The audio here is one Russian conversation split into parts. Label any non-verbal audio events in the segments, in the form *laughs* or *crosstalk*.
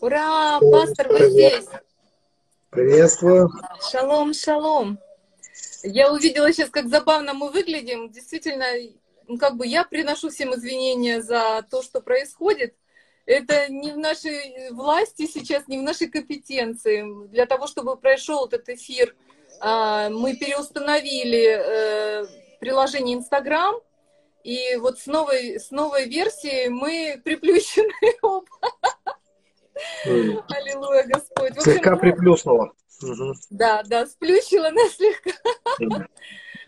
Ура, пастор, вы здесь. Приветствую. Шалом, шалом. Я увидела сейчас, как забавно мы выглядим. Действительно, ну, как бы я приношу всем извинения за то, что происходит. Это не в нашей власти сейчас, не в нашей компетенции. Для того, чтобы прошел этот эфир, а, мы переустановили э, приложение Инстаграм, и вот с новой, с новой версией мы приплющены *laughs* оба. Аллилуйя, Господь. слегка ну, приплюснула. Да, да, сплющила нас слегка.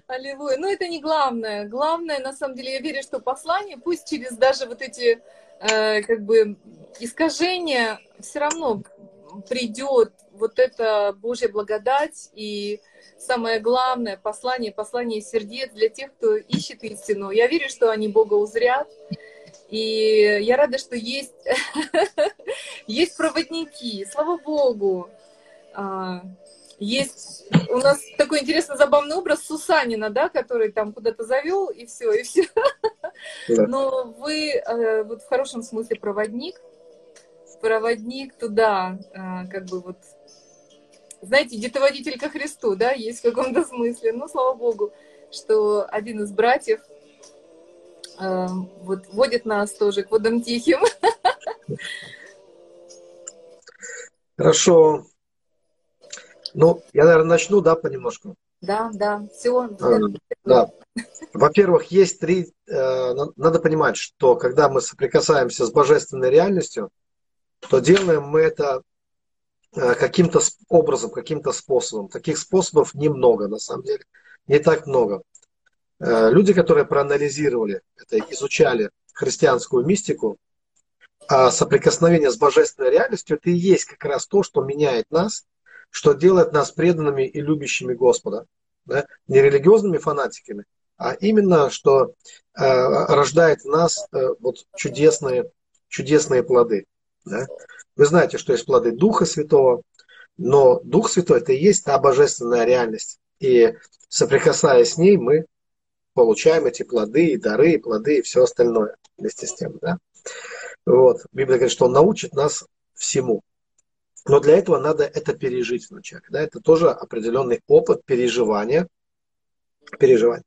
Аллилуйя. Но это не главное. Главное, на самом деле, я верю, что послание, пусть через даже вот эти э, как бы искажения, все равно придет вот эта Божья благодать и самое главное послание, послание сердец для тех, кто ищет истину. Я верю, что они Бога узрят. И я рада, что есть, *laughs* есть проводники. Слава Богу. А, есть у нас такой интересный забавный образ Сусанина, да, который там куда-то завел, и все, и все. Но вы э, вот в хорошем смысле проводник, проводник туда, э, как бы вот, знаете, детоводитель ко Христу, да, есть в каком-то смысле. Ну, слава Богу, что один из братьев э, вот водит нас тоже к водам тихим. *laughs* Хорошо. Ну, я, наверное, начну, да, понемножку. Да, да, все. А, да. Во-первых, есть три... Э, надо понимать, что когда мы соприкасаемся с божественной реальностью, то делаем мы это э, каким-то образом, каким-то способом. Таких способов немного, на самом деле. Не так много. Э, люди, которые проанализировали это, изучали христианскую мистику, а соприкосновение с божественной реальностью, это и есть как раз то, что меняет нас что делает нас преданными и любящими Господа. Да? Не религиозными фанатиками, а именно, что э, рождает в нас э, вот чудесные, чудесные плоды. Да? Вы знаете, что есть плоды Духа Святого, но Дух Святой это и есть та божественная реальность. И соприкасаясь с ней, мы получаем эти плоды, и дары, и плоды, и все остальное вместе с тем. Да? Вот. Библия говорит, что Он научит нас всему. Но для этого надо это пережить вначале. Да? Это тоже определенный опыт переживания. переживания.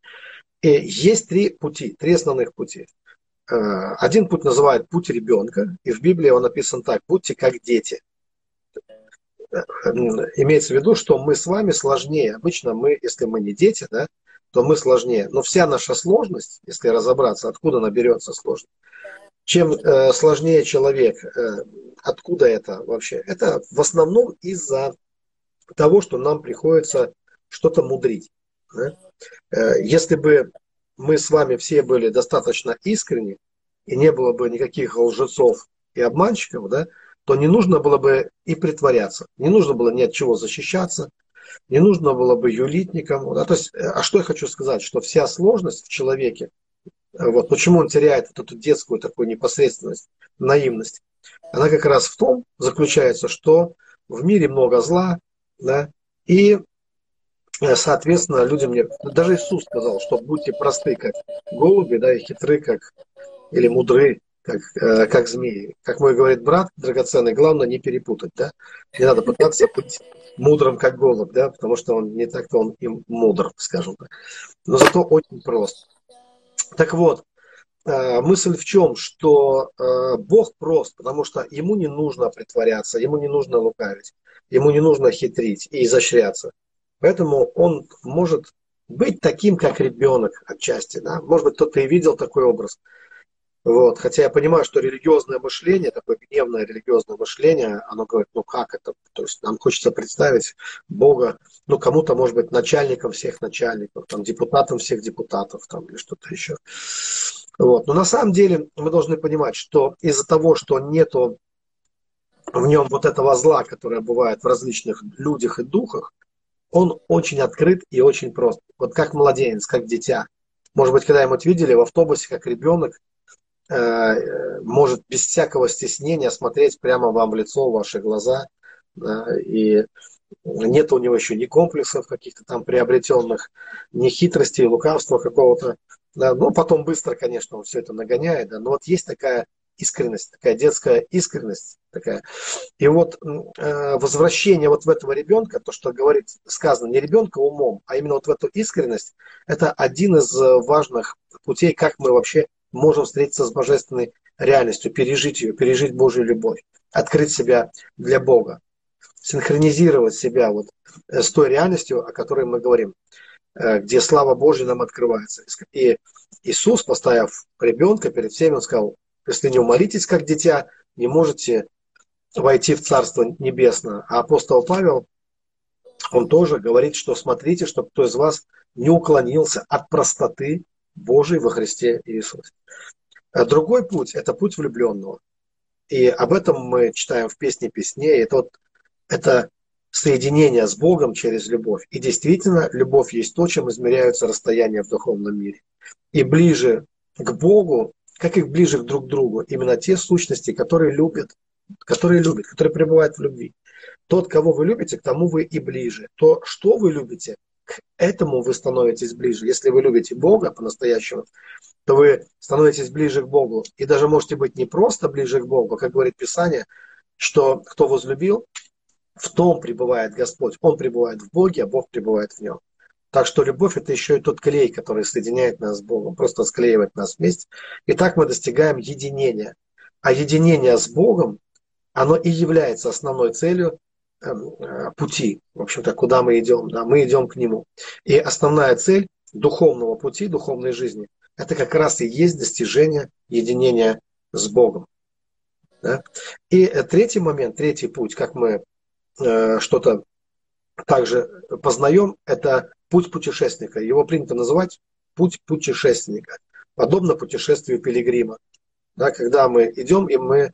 И есть три пути, три основных пути. Э, один путь называют путь ребенка, и в Библии он написан так, будьте как дети. Э, имеется в виду, что мы с вами сложнее. Обычно мы, если мы не дети, да, то мы сложнее. Но вся наша сложность, если разобраться, откуда она берется сложность, чем э, сложнее человек, э, откуда это вообще? Это в основном из-за того, что нам приходится что-то мудрить. Да? Э, если бы мы с вами все были достаточно искренни, и не было бы никаких лжецов и обманщиков, да, то не нужно было бы и притворяться, не нужно было ни от чего защищаться, не нужно было бы юлить никому. Да? То есть, э, а что я хочу сказать, что вся сложность в человеке вот почему он теряет вот эту детскую такую непосредственность, наивность. Она как раз в том заключается, что в мире много зла, да, и, э, соответственно, людям мне, даже Иисус сказал, что будьте просты, как голуби, да, и хитры, как, или мудры, как, э, как змеи. Как мой говорит брат драгоценный, главное не перепутать, да. Не надо пытаться быть мудрым, как голубь, да, потому что он не так-то он и мудр, скажем так. Но зато очень прост. Так вот, э, мысль в чем, что э, Бог прост, потому что ему не нужно притворяться, ему не нужно лукавить, ему не нужно хитрить и изощряться. Поэтому он может быть таким, как ребенок отчасти. Да? Может быть, кто-то и видел такой образ. Вот. Хотя я понимаю, что религиозное мышление, такое гневное религиозное мышление, оно говорит, ну как это? То есть нам хочется представить Бога, ну кому-то, может быть, начальником всех начальников, там, депутатом всех депутатов там, или что-то еще. Вот. Но на самом деле мы должны понимать, что из-за того, что нету в нем вот этого зла, которое бывает в различных людях и духах, он очень открыт и очень прост. Вот как младенец, как дитя. Может быть, когда ему видели в автобусе, как ребенок может без всякого стеснения смотреть прямо вам в лицо, в ваши глаза. И нет у него еще ни комплексов каких-то там приобретенных, ни хитрости, лукавства какого-то. Да, ну, потом быстро, конечно, он все это нагоняет. Да, но вот есть такая искренность, такая детская искренность такая. И вот э, возвращение вот в этого ребенка, то, что говорит, сказано, не ребенка умом, а именно вот в эту искренность, это один из важных путей, как мы вообще можем встретиться с божественной реальностью, пережить ее, пережить Божью любовь, открыть себя для Бога, синхронизировать себя вот э, с той реальностью, о которой мы говорим, э, где слава Божья нам открывается. И Иисус, поставив ребенка перед всеми, он сказал, если не умолитесь как дитя, не можете войти в Царство Небесное. А апостол Павел, он тоже говорит, что смотрите, чтобы кто из вас не уклонился от простоты Божией во Христе Иисусе. А другой путь – это путь влюбленного. И об этом мы читаем в песне песней. Это, вот, это соединение с Богом через любовь. И действительно, любовь есть то, чем измеряются расстояния в духовном мире. И ближе к Богу, как и ближе друг к другу, именно те сущности, которые любят, которые любят, которые пребывают в любви. Тот, кого вы любите, к тому вы и ближе. То, что вы любите, к этому вы становитесь ближе. Если вы любите Бога по-настоящему, то вы становитесь ближе к Богу. И даже можете быть не просто ближе к Богу, как говорит Писание, что кто возлюбил, в том пребывает Господь. Он пребывает в Боге, а Бог пребывает в нем. Так что любовь это еще и тот клей, который соединяет нас с Богом, просто склеивает нас вместе. И так мы достигаем единения. А единение с Богом, оно и является основной целью пути, в общем-то, куда мы идем. Да, мы идем к Нему. И основная цель духовного пути, духовной жизни, это как раз и есть достижение единения с Богом. Да? И э, третий момент, третий путь, как мы э, что-то также познаем, это путь путешественника. Его принято называть путь путешественника, подобно путешествию пилигрима. Да, когда мы идем и мы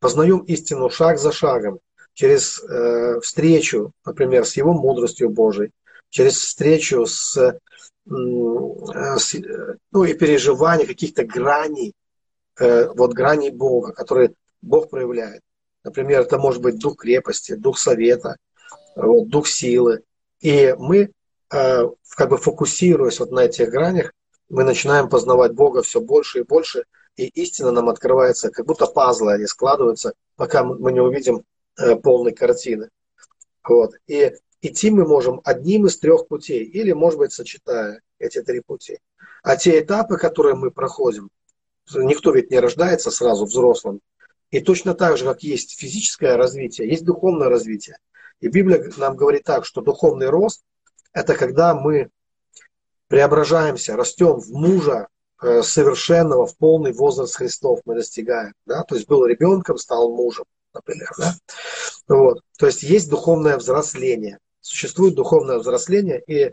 познаем истину шаг за шагом, через э, встречу, например, с его мудростью Божией, через встречу с, э, с ну, и переживание каких-то граней, э, вот граней Бога, которые Бог проявляет. Например, это может быть дух крепости, дух совета, вот, дух силы. И мы Э, как бы фокусируясь вот на этих гранях, мы начинаем познавать Бога все больше и больше, и истина нам открывается, как будто пазлы они складываются, пока мы не увидим полной картины. Вот. И идти мы можем одним из трех путей, или, может быть, сочетая эти три пути. А те этапы, которые мы проходим, никто ведь не рождается сразу взрослым. И точно так же, как есть физическое развитие, есть духовное развитие. И Библия нам говорит так, что духовный рост – это когда мы преображаемся, растем в мужа э, совершенного, в полный возраст Христов мы достигаем. Да? То есть был ребенком, стал мужем, например. Да? Вот. То есть есть духовное взросление. Существует духовное взросление, и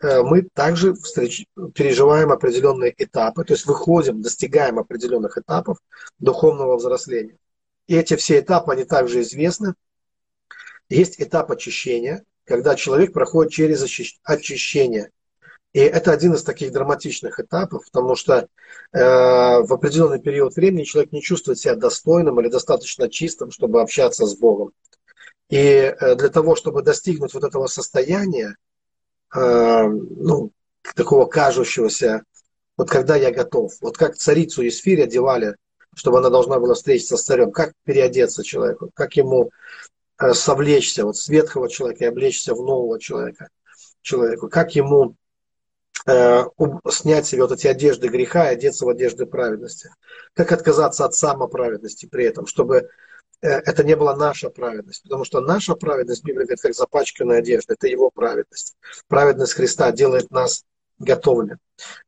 э, мы также встреч... переживаем определенные этапы, то есть выходим, достигаем определенных этапов духовного взросления. И эти все этапы, они также известны. Есть этап очищения, когда человек проходит через очищение. И это один из таких драматичных этапов, потому что э, в определенный период времени человек не чувствует себя достойным или достаточно чистым, чтобы общаться с Богом. И э, для того, чтобы достигнуть вот этого состояния, э, ну, такого кажущегося, вот когда я готов, вот как царицу Есфирь одевали, чтобы она должна была встретиться с царем, как переодеться человеку, как ему Э, совлечься вот с ветхого человека и облечься в нового человека, человеку, как ему снять себе вот эти одежды греха и одеться в одежды праведности, как отказаться от самоправедности при этом, чтобы э, это не была наша праведность, потому что наша праведность, Библия говорит, как запачканная одежда, это его праведность. Праведность Христа делает нас готовыми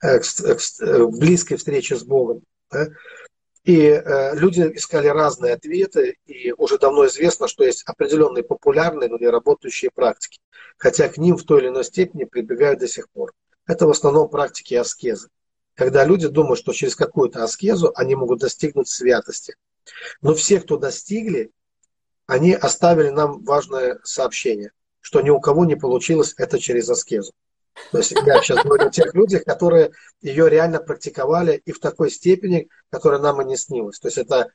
э, к, близкой встрече с Богом. И э, люди искали разные ответы, и уже давно известно, что есть определенные популярные, но не работающие практики, хотя к ним в той или иной степени прибегают до сих пор. Это в основном практики аскезы, когда люди думают, что через какую-то аскезу они могут достигнуть святости. Но все, кто достигли, они оставили нам важное сообщение, что ни у кого не получилось это через аскезу. То есть я сейчас говорю о тех людях, которые ее реально практиковали и в такой степени, которая нам и не снилась. То есть это,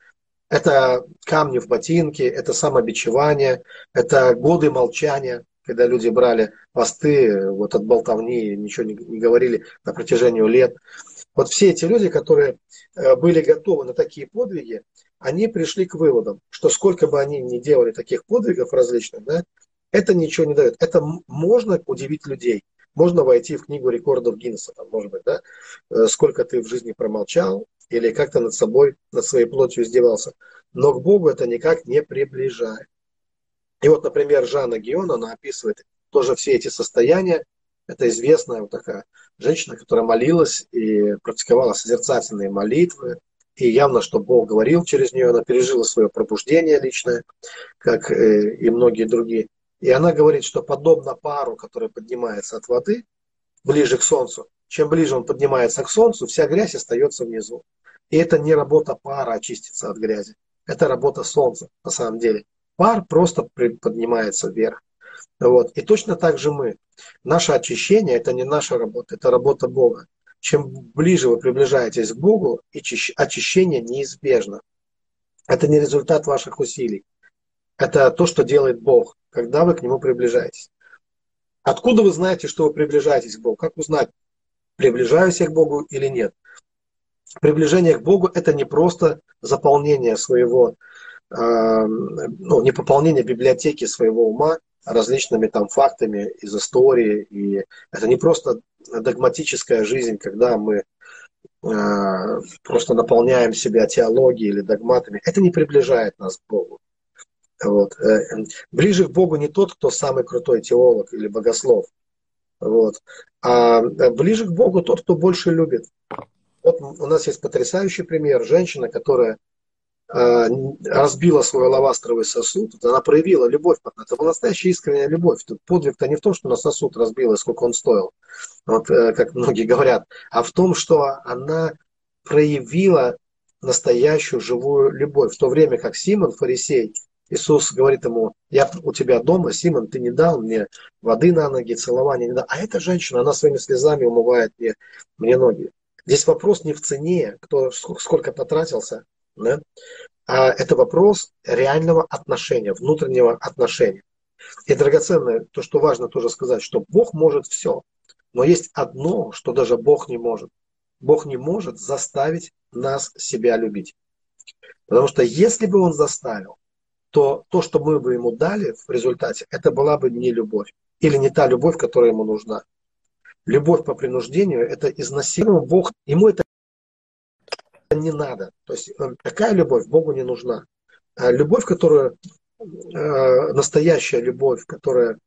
это камни в ботинке, это самобичевание, это годы молчания, когда люди брали посты вот от болтовни, ничего не, не говорили на протяжении лет. Вот все эти люди, которые э, были готовы на такие подвиги, они пришли к выводам, что сколько бы они ни делали таких подвигов различных, да, это ничего не дает. Это можно удивить людей. Можно войти в книгу рекордов Гиннесса, там, может быть, да, э, сколько ты в жизни промолчал, или как-то над собой, над своей плотью издевался. Но к Богу это никак не приближает. И вот, например, Жанна Гион, она описывает тоже все эти состояния. Это известная вот такая женщина, которая молилась и практиковала созерцательные молитвы. И явно, что Бог говорил через нее, она пережила свое пробуждение личное, как э, и многие другие. И она говорит, что подобно пару, который поднимается от воды ближе к Солнцу, чем ближе он поднимается к Солнцу, вся грязь остается внизу. И это не работа пара очиститься от грязи. Это работа Солнца на самом деле. Пар просто поднимается вверх. Вот. И точно так же мы. Наше очищение – это не наша работа, это работа Бога. Чем ближе вы приближаетесь к Богу, очищение неизбежно. Это не результат ваших усилий. Это то, что делает Бог, когда вы к Нему приближаетесь. Откуда вы знаете, что вы приближаетесь к Богу? Как узнать, приближаюсь я к Богу или нет? Приближение к Богу – это не просто заполнение своего, ну, не пополнение библиотеки своего ума различными там фактами из истории. И это не просто догматическая жизнь, когда мы э, просто наполняем себя теологией или догматами. Это не приближает нас к Богу. Вот. Э, ближе к Богу не тот, кто самый крутой теолог или богослов. Вот. А ближе к Богу тот, кто больше любит. Вот у нас есть потрясающий пример. Женщина, которая э, разбила свой лавастровый сосуд, она проявила любовь. Это была настоящая искренняя любовь. Подвиг-то не в том, что на сосуд разбила, сколько он стоил, вот, э, как многие говорят, а в том, что она проявила настоящую живую любовь. В то время как Симон, фарисей, Иисус говорит ему, я у тебя дома, Симон, ты не дал мне воды на ноги, целования не дал. А эта женщина, она своими слезами умывает мне, мне ноги. Здесь вопрос не в цене, кто сколько потратился, да? а это вопрос реального отношения, внутреннего отношения. И драгоценное, то, что важно тоже сказать, что Бог может все, но есть одно, что даже Бог не может. Бог не может заставить нас себя любить. Потому что если бы Он заставил, то то, что мы бы ему дали в результате, это была бы не любовь. Или не та любовь, которая ему нужна любовь по принуждению – это изнасилование. Бог, ему это не надо. То есть э, такая любовь Богу не нужна. А любовь, которая, э, настоящая любовь, которая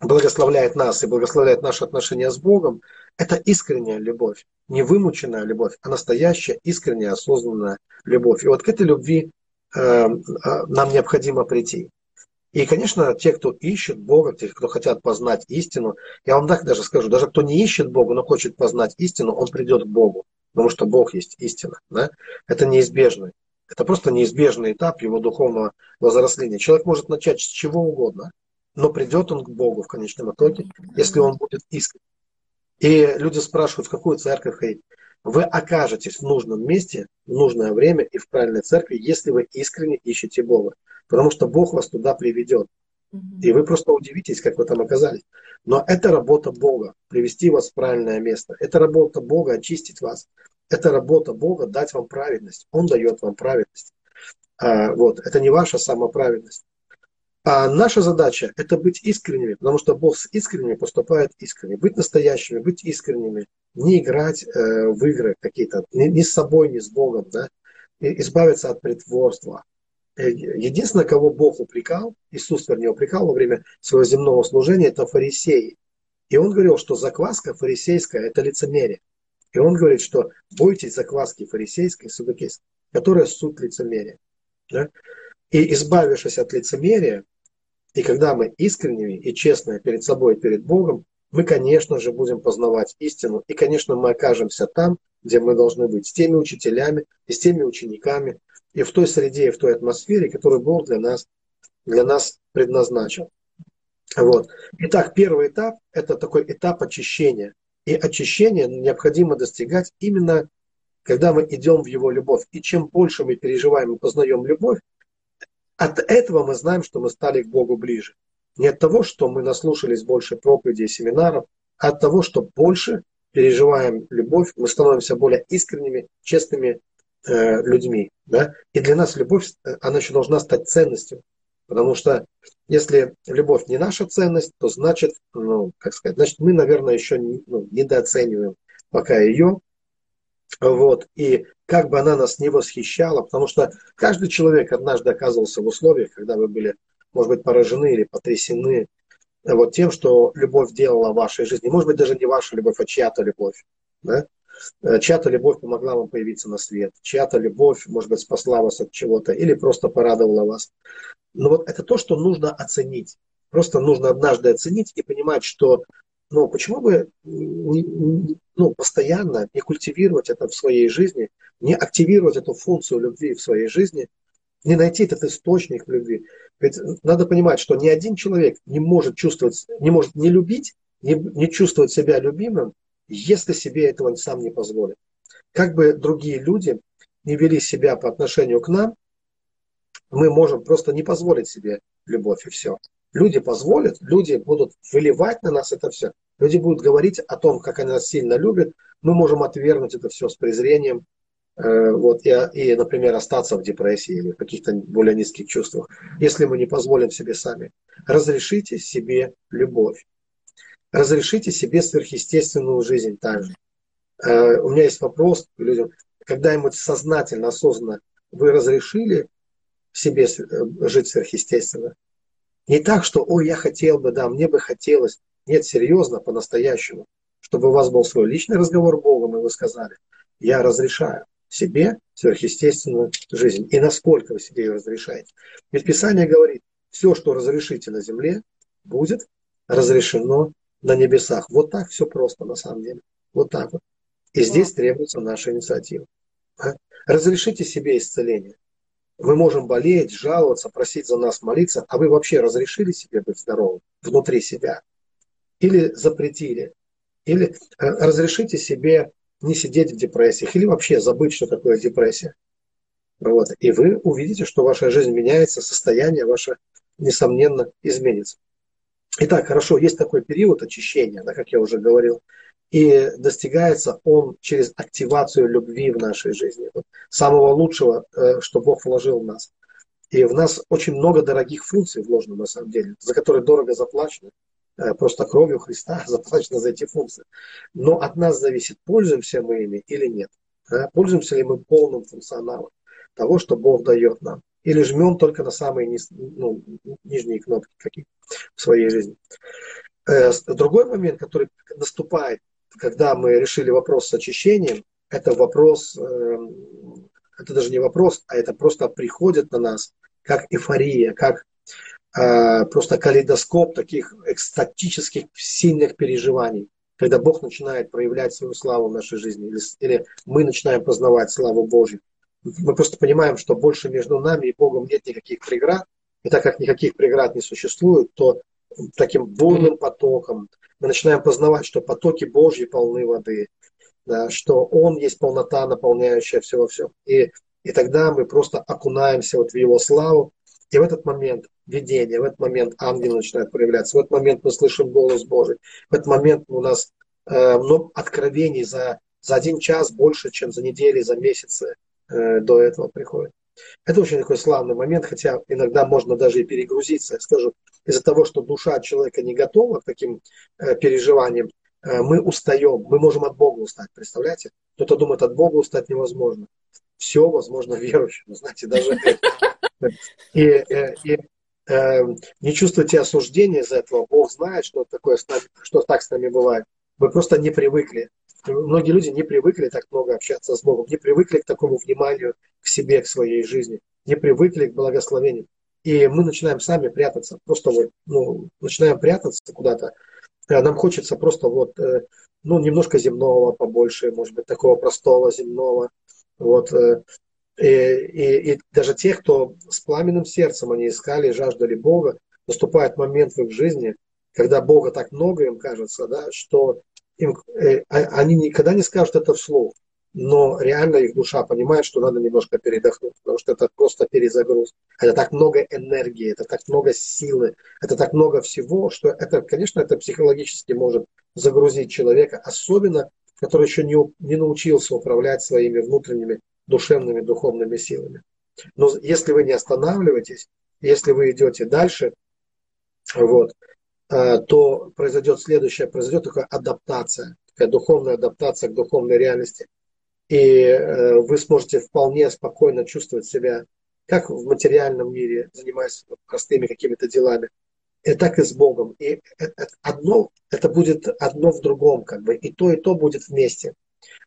благословляет нас и благословляет наши отношения с Богом, это искренняя любовь, не вымученная любовь, а настоящая, искренняя, осознанная любовь. И вот к этой любви э, нам необходимо прийти. И, конечно, те, кто ищет Бога, те, кто хотят познать истину, я вам так даже скажу, даже кто не ищет Бога, но хочет познать истину, он придет к Богу, потому что Бог есть истина. Да? Это неизбежно. Это просто неизбежный этап его духовного возросления. Человек может начать с чего угодно, но придет он к Богу в конечном итоге, если он будет искренен. И люди спрашивают, в какую церковь ходить. Вы окажетесь в нужном месте, в нужное время и в правильной церкви, если вы искренне ищете Бога потому что Бог вас туда приведет. И вы просто удивитесь, как вы там оказались. Но это работа Бога, привести вас в правильное место. Это работа Бога очистить вас. Это работа Бога дать вам праведность. Он дает вам праведность. А, вот. Это не ваша самоправедность. А наша задача – это быть искренними, потому что Бог с искренними поступает искренне. Быть настоящими, быть искренними, не играть э, в игры какие-то, ни, ни с собой, ни с Богом, да? И избавиться от притворства, единственное, кого Бог упрекал, Иисус, вернее, упрекал во время своего земного служения, это фарисеи. И он говорил, что закваска фарисейская – это лицемерие. И он говорит, что бойтесь закваски фарисейской, судокейской, которая суть лицемерия. Да? И избавившись от лицемерия, и когда мы искренними и честные перед собой и перед Богом, мы, конечно же, будем познавать истину. И, конечно, мы окажемся там, где мы должны быть, с теми учителями и с теми учениками, и в той среде, и в той атмосфере, которую Бог для нас, для нас предназначил. Вот. Итак, первый этап – это такой этап очищения. И очищение необходимо достигать именно, когда мы идем в Его любовь. И чем больше мы переживаем и познаем любовь, от этого мы знаем, что мы стали к Богу ближе. Не от того, что мы наслушались больше проповедей и семинаров, а от того, что больше переживаем любовь, мы становимся более искренними, честными э, людьми. Да? И для нас любовь, э, она еще должна стать ценностью. Потому что если любовь не наша ценность, то значит, ну, как сказать, значит, мы, наверное, еще не, ну, недооцениваем пока ее. Вот. И как бы она нас не восхищала, потому что каждый человек однажды оказывался в условиях, когда вы были, может быть, поражены или потрясены вот тем, что любовь делала в вашей жизни. Может быть, даже не ваша любовь, а чья-то любовь. Да? Э, чья-то любовь помогла вам появиться на свет. Чья-то любовь, может быть, спасла вас от чего-то или просто порадовала вас. Но вот это то, что нужно оценить. Просто нужно однажды оценить и понимать, что ну, почему бы ну, постоянно не культивировать это в своей жизни, не активировать эту функцию любви в своей жизни, не найти этот источник любви. Ведь надо понимать, что ни один человек не может чувствовать, не может не любить, не, не чувствовать себя любимым, если себе этого сам не позволит. Как бы другие люди не вели себя по отношению к нам, мы можем просто не позволить себе любовь и все. Люди позволят, люди будут выливать на нас это все. Люди будут говорить о том, как они нас сильно любят. Мы можем отвергнуть это все с презрением, Э, вот, и, и, например, остаться в депрессии или в каких-то более низких чувствах, если мы не позволим себе сами. Разрешите себе любовь. Разрешите себе сверхъестественную жизнь также. Э, у меня есть вопрос к людям. Когда-нибудь сознательно, осознанно вы разрешили себе э, жить сверхъестественно? Не так, что, ой, я хотел бы, да, мне бы хотелось. Нет, серьезно, по-настоящему. Чтобы у вас был свой личный разговор с Богом, и вы сказали, я разрешаю себе сверхъестественную жизнь. И насколько вы себе ее разрешаете. Ведь Писание говорит, все, что разрешите на земле, будет разрешено на небесах. Вот так все просто на самом деле. Вот так вот. И здесь требуется наша инициатива. А? Разрешите себе исцеление. Мы можем болеть, жаловаться, просить за нас молиться, а вы вообще разрешили себе быть здоровым внутри себя? Или запретили? Или э, разрешите себе не сидеть в депрессиях или вообще забыть, что такое депрессия. Вот. И вы увидите, что ваша жизнь меняется, состояние ваше, несомненно, изменится. Итак, хорошо, есть такой период очищения, да, как я уже говорил, и достигается он через активацию любви в нашей жизни, вот, самого лучшего, э, что Бог вложил в нас. И в нас очень много дорогих функций вложено на самом деле, за которые дорого заплачено. Э, просто кровью Христа *laughs* заплачено за эти функции. Но от нас зависит, пользуемся мы ими или нет. Пользуемся ли мы полным функционалом того, что Бог дает нам. Или жмем только на самые низ, ну, нижние кнопки какие в своей жизни. Э, другой момент, который наступает, когда мы решили вопрос с очищением, это вопрос, э, это даже не вопрос, а это просто приходит на нас как эйфория, как Э, просто калейдоскоп таких экстатических сильных переживаний, когда Бог начинает проявлять свою славу в нашей жизни, или, или мы начинаем познавать славу Божью. Мы просто понимаем, что больше между нами и Богом нет никаких преград, и так как никаких преград не существует, то таким бурным потоком мы начинаем познавать, что потоки Божьи полны воды, да, что Он есть полнота, наполняющая все во всем. И, и тогда мы просто окунаемся вот в Его славу, и в этот момент видение, в этот момент ангелы начинают проявляться, в этот момент мы слышим голос Божий, в этот момент у нас э, много откровений за, за один час больше, чем за недели, за месяцы э, до этого приходит. Это очень такой славный момент, хотя иногда можно даже и перегрузиться. Я скажу, из-за того, что душа человека не готова к таким э, переживаниям, э, мы устаем, мы можем от Бога устать, представляете? Кто-то думает, от Бога устать невозможно. Все возможно *laughs* верующим, знаете, даже и, и не чувствуйте осуждения из-за этого. Бог знает, что, такое, что так с нами бывает. Вы просто не привыкли. Многие люди не привыкли так много общаться с Богом, не привыкли к такому вниманию к себе, к своей жизни, не привыкли к благословению. И мы начинаем сами прятаться, просто вот, ну, начинаем прятаться куда-то. Э, нам хочется просто вот, ну, немножко земного побольше, может быть, такого простого земного. Вот, и, и, и даже те, кто с пламенным сердцем они искали и жаждали Бога, наступает момент в их жизни, когда Бога так много им кажется, да, что им, э, а, они никогда не скажут это вслух, но реально их душа понимает, что надо немножко передохнуть, потому что это просто перезагруз. Это так много энергии, это так много силы, это так много всего, что это, конечно, это психологически может загрузить человека, особенно который еще не, не научился управлять своими внутренними душевными, духовными силами. Но если вы не останавливаетесь, если вы идете дальше, вот, то произойдет следующее, произойдет такая адаптация, такая духовная адаптация к духовной реальности. И э, вы сможете вполне спокойно чувствовать себя как в материальном мире, занимаясь простыми какими-то делами, и так и с Богом. И одно, это будет одно в другом, как бы, и то, и то будет вместе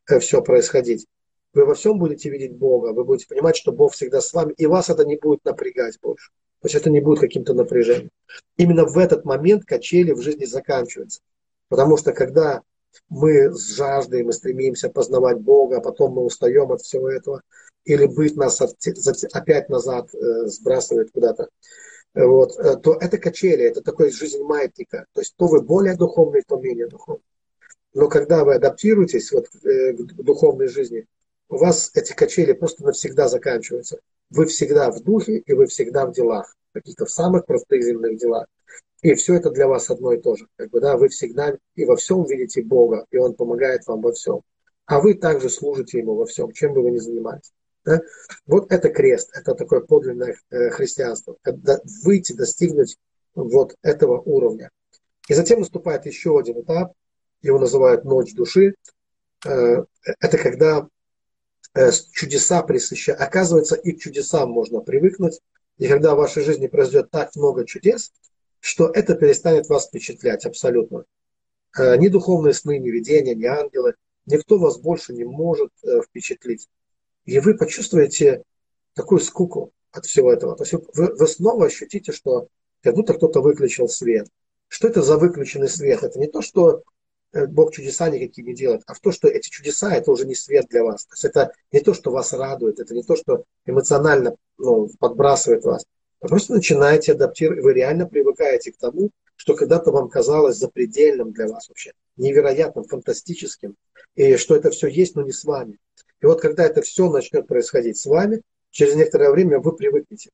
э, все происходить. Вы во всем будете видеть Бога, вы будете понимать, что Бог всегда с вами, и вас это не будет напрягать больше. То есть это не будет каким-то напряжением. Именно в этот момент качели в жизни заканчиваются. Потому что когда мы с жаждой, мы стремимся познавать Бога, а потом мы устаем от всего этого, или быть нас опять назад э, сбрасывает куда-то, вот, э, то это качели, это такой жизнь маятника. То есть то вы более духовный, то менее духовный. Но когда вы адаптируетесь вот, э, к духовной жизни, у вас эти качели просто навсегда заканчиваются. Вы всегда в духе и вы всегда в делах, каких-то в самых простых земных делах. И все это для вас одно и то же. Как бы, да, вы всегда и во всем видите Бога, и Он помогает вам во всем. А вы также служите Ему во всем, чем бы вы ни занимались. Да? Вот это крест, это такое подлинное э, христианство. Когда выйти, достигнуть вот этого уровня. И затем наступает еще один этап, его называют ночь души. Э, это когда э, чудеса присыщают. Оказывается, и к чудесам можно привыкнуть. И когда в вашей жизни произойдет так много чудес, что это перестанет вас впечатлять абсолютно. Э, ни духовные сны, ни видения, ни ангелы, никто вас больше не может э, впечатлить. И вы почувствуете такую скуку от всего этого. То есть вы, вы снова ощутите, что как будто кто-то выключил свет. Что это за выключенный свет? Это не то, что Бог чудеса никакие не делает, а в то, что эти чудеса это уже не свет для вас. То есть это не то, что вас радует, это не то, что эмоционально ну, подбрасывает вас. Вы просто начинаете адаптировать, вы реально привыкаете к тому, что когда-то вам казалось запредельным для вас вообще, невероятным, фантастическим, и что это все есть, но не с вами. И вот когда это все начнет происходить с вами, через некоторое время вы привыкнете.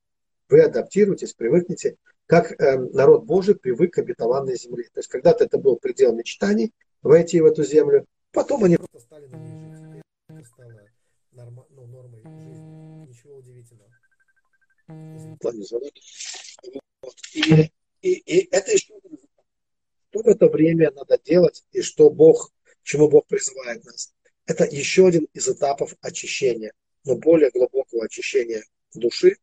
Вы адаптируетесь, привыкнете, как э, народ Божий привык к обетованной земле. То есть когда-то это был предел мечтаний, войти в эту землю, потом они просто стали на ней жить. Это стало норм, ну, нормой жизни. Ничего удивительного. И, и, и это еще что в это время надо делать и что Бог, чему Бог призывает нас. Это еще один из этапов очищения, но более глубокого очищения души,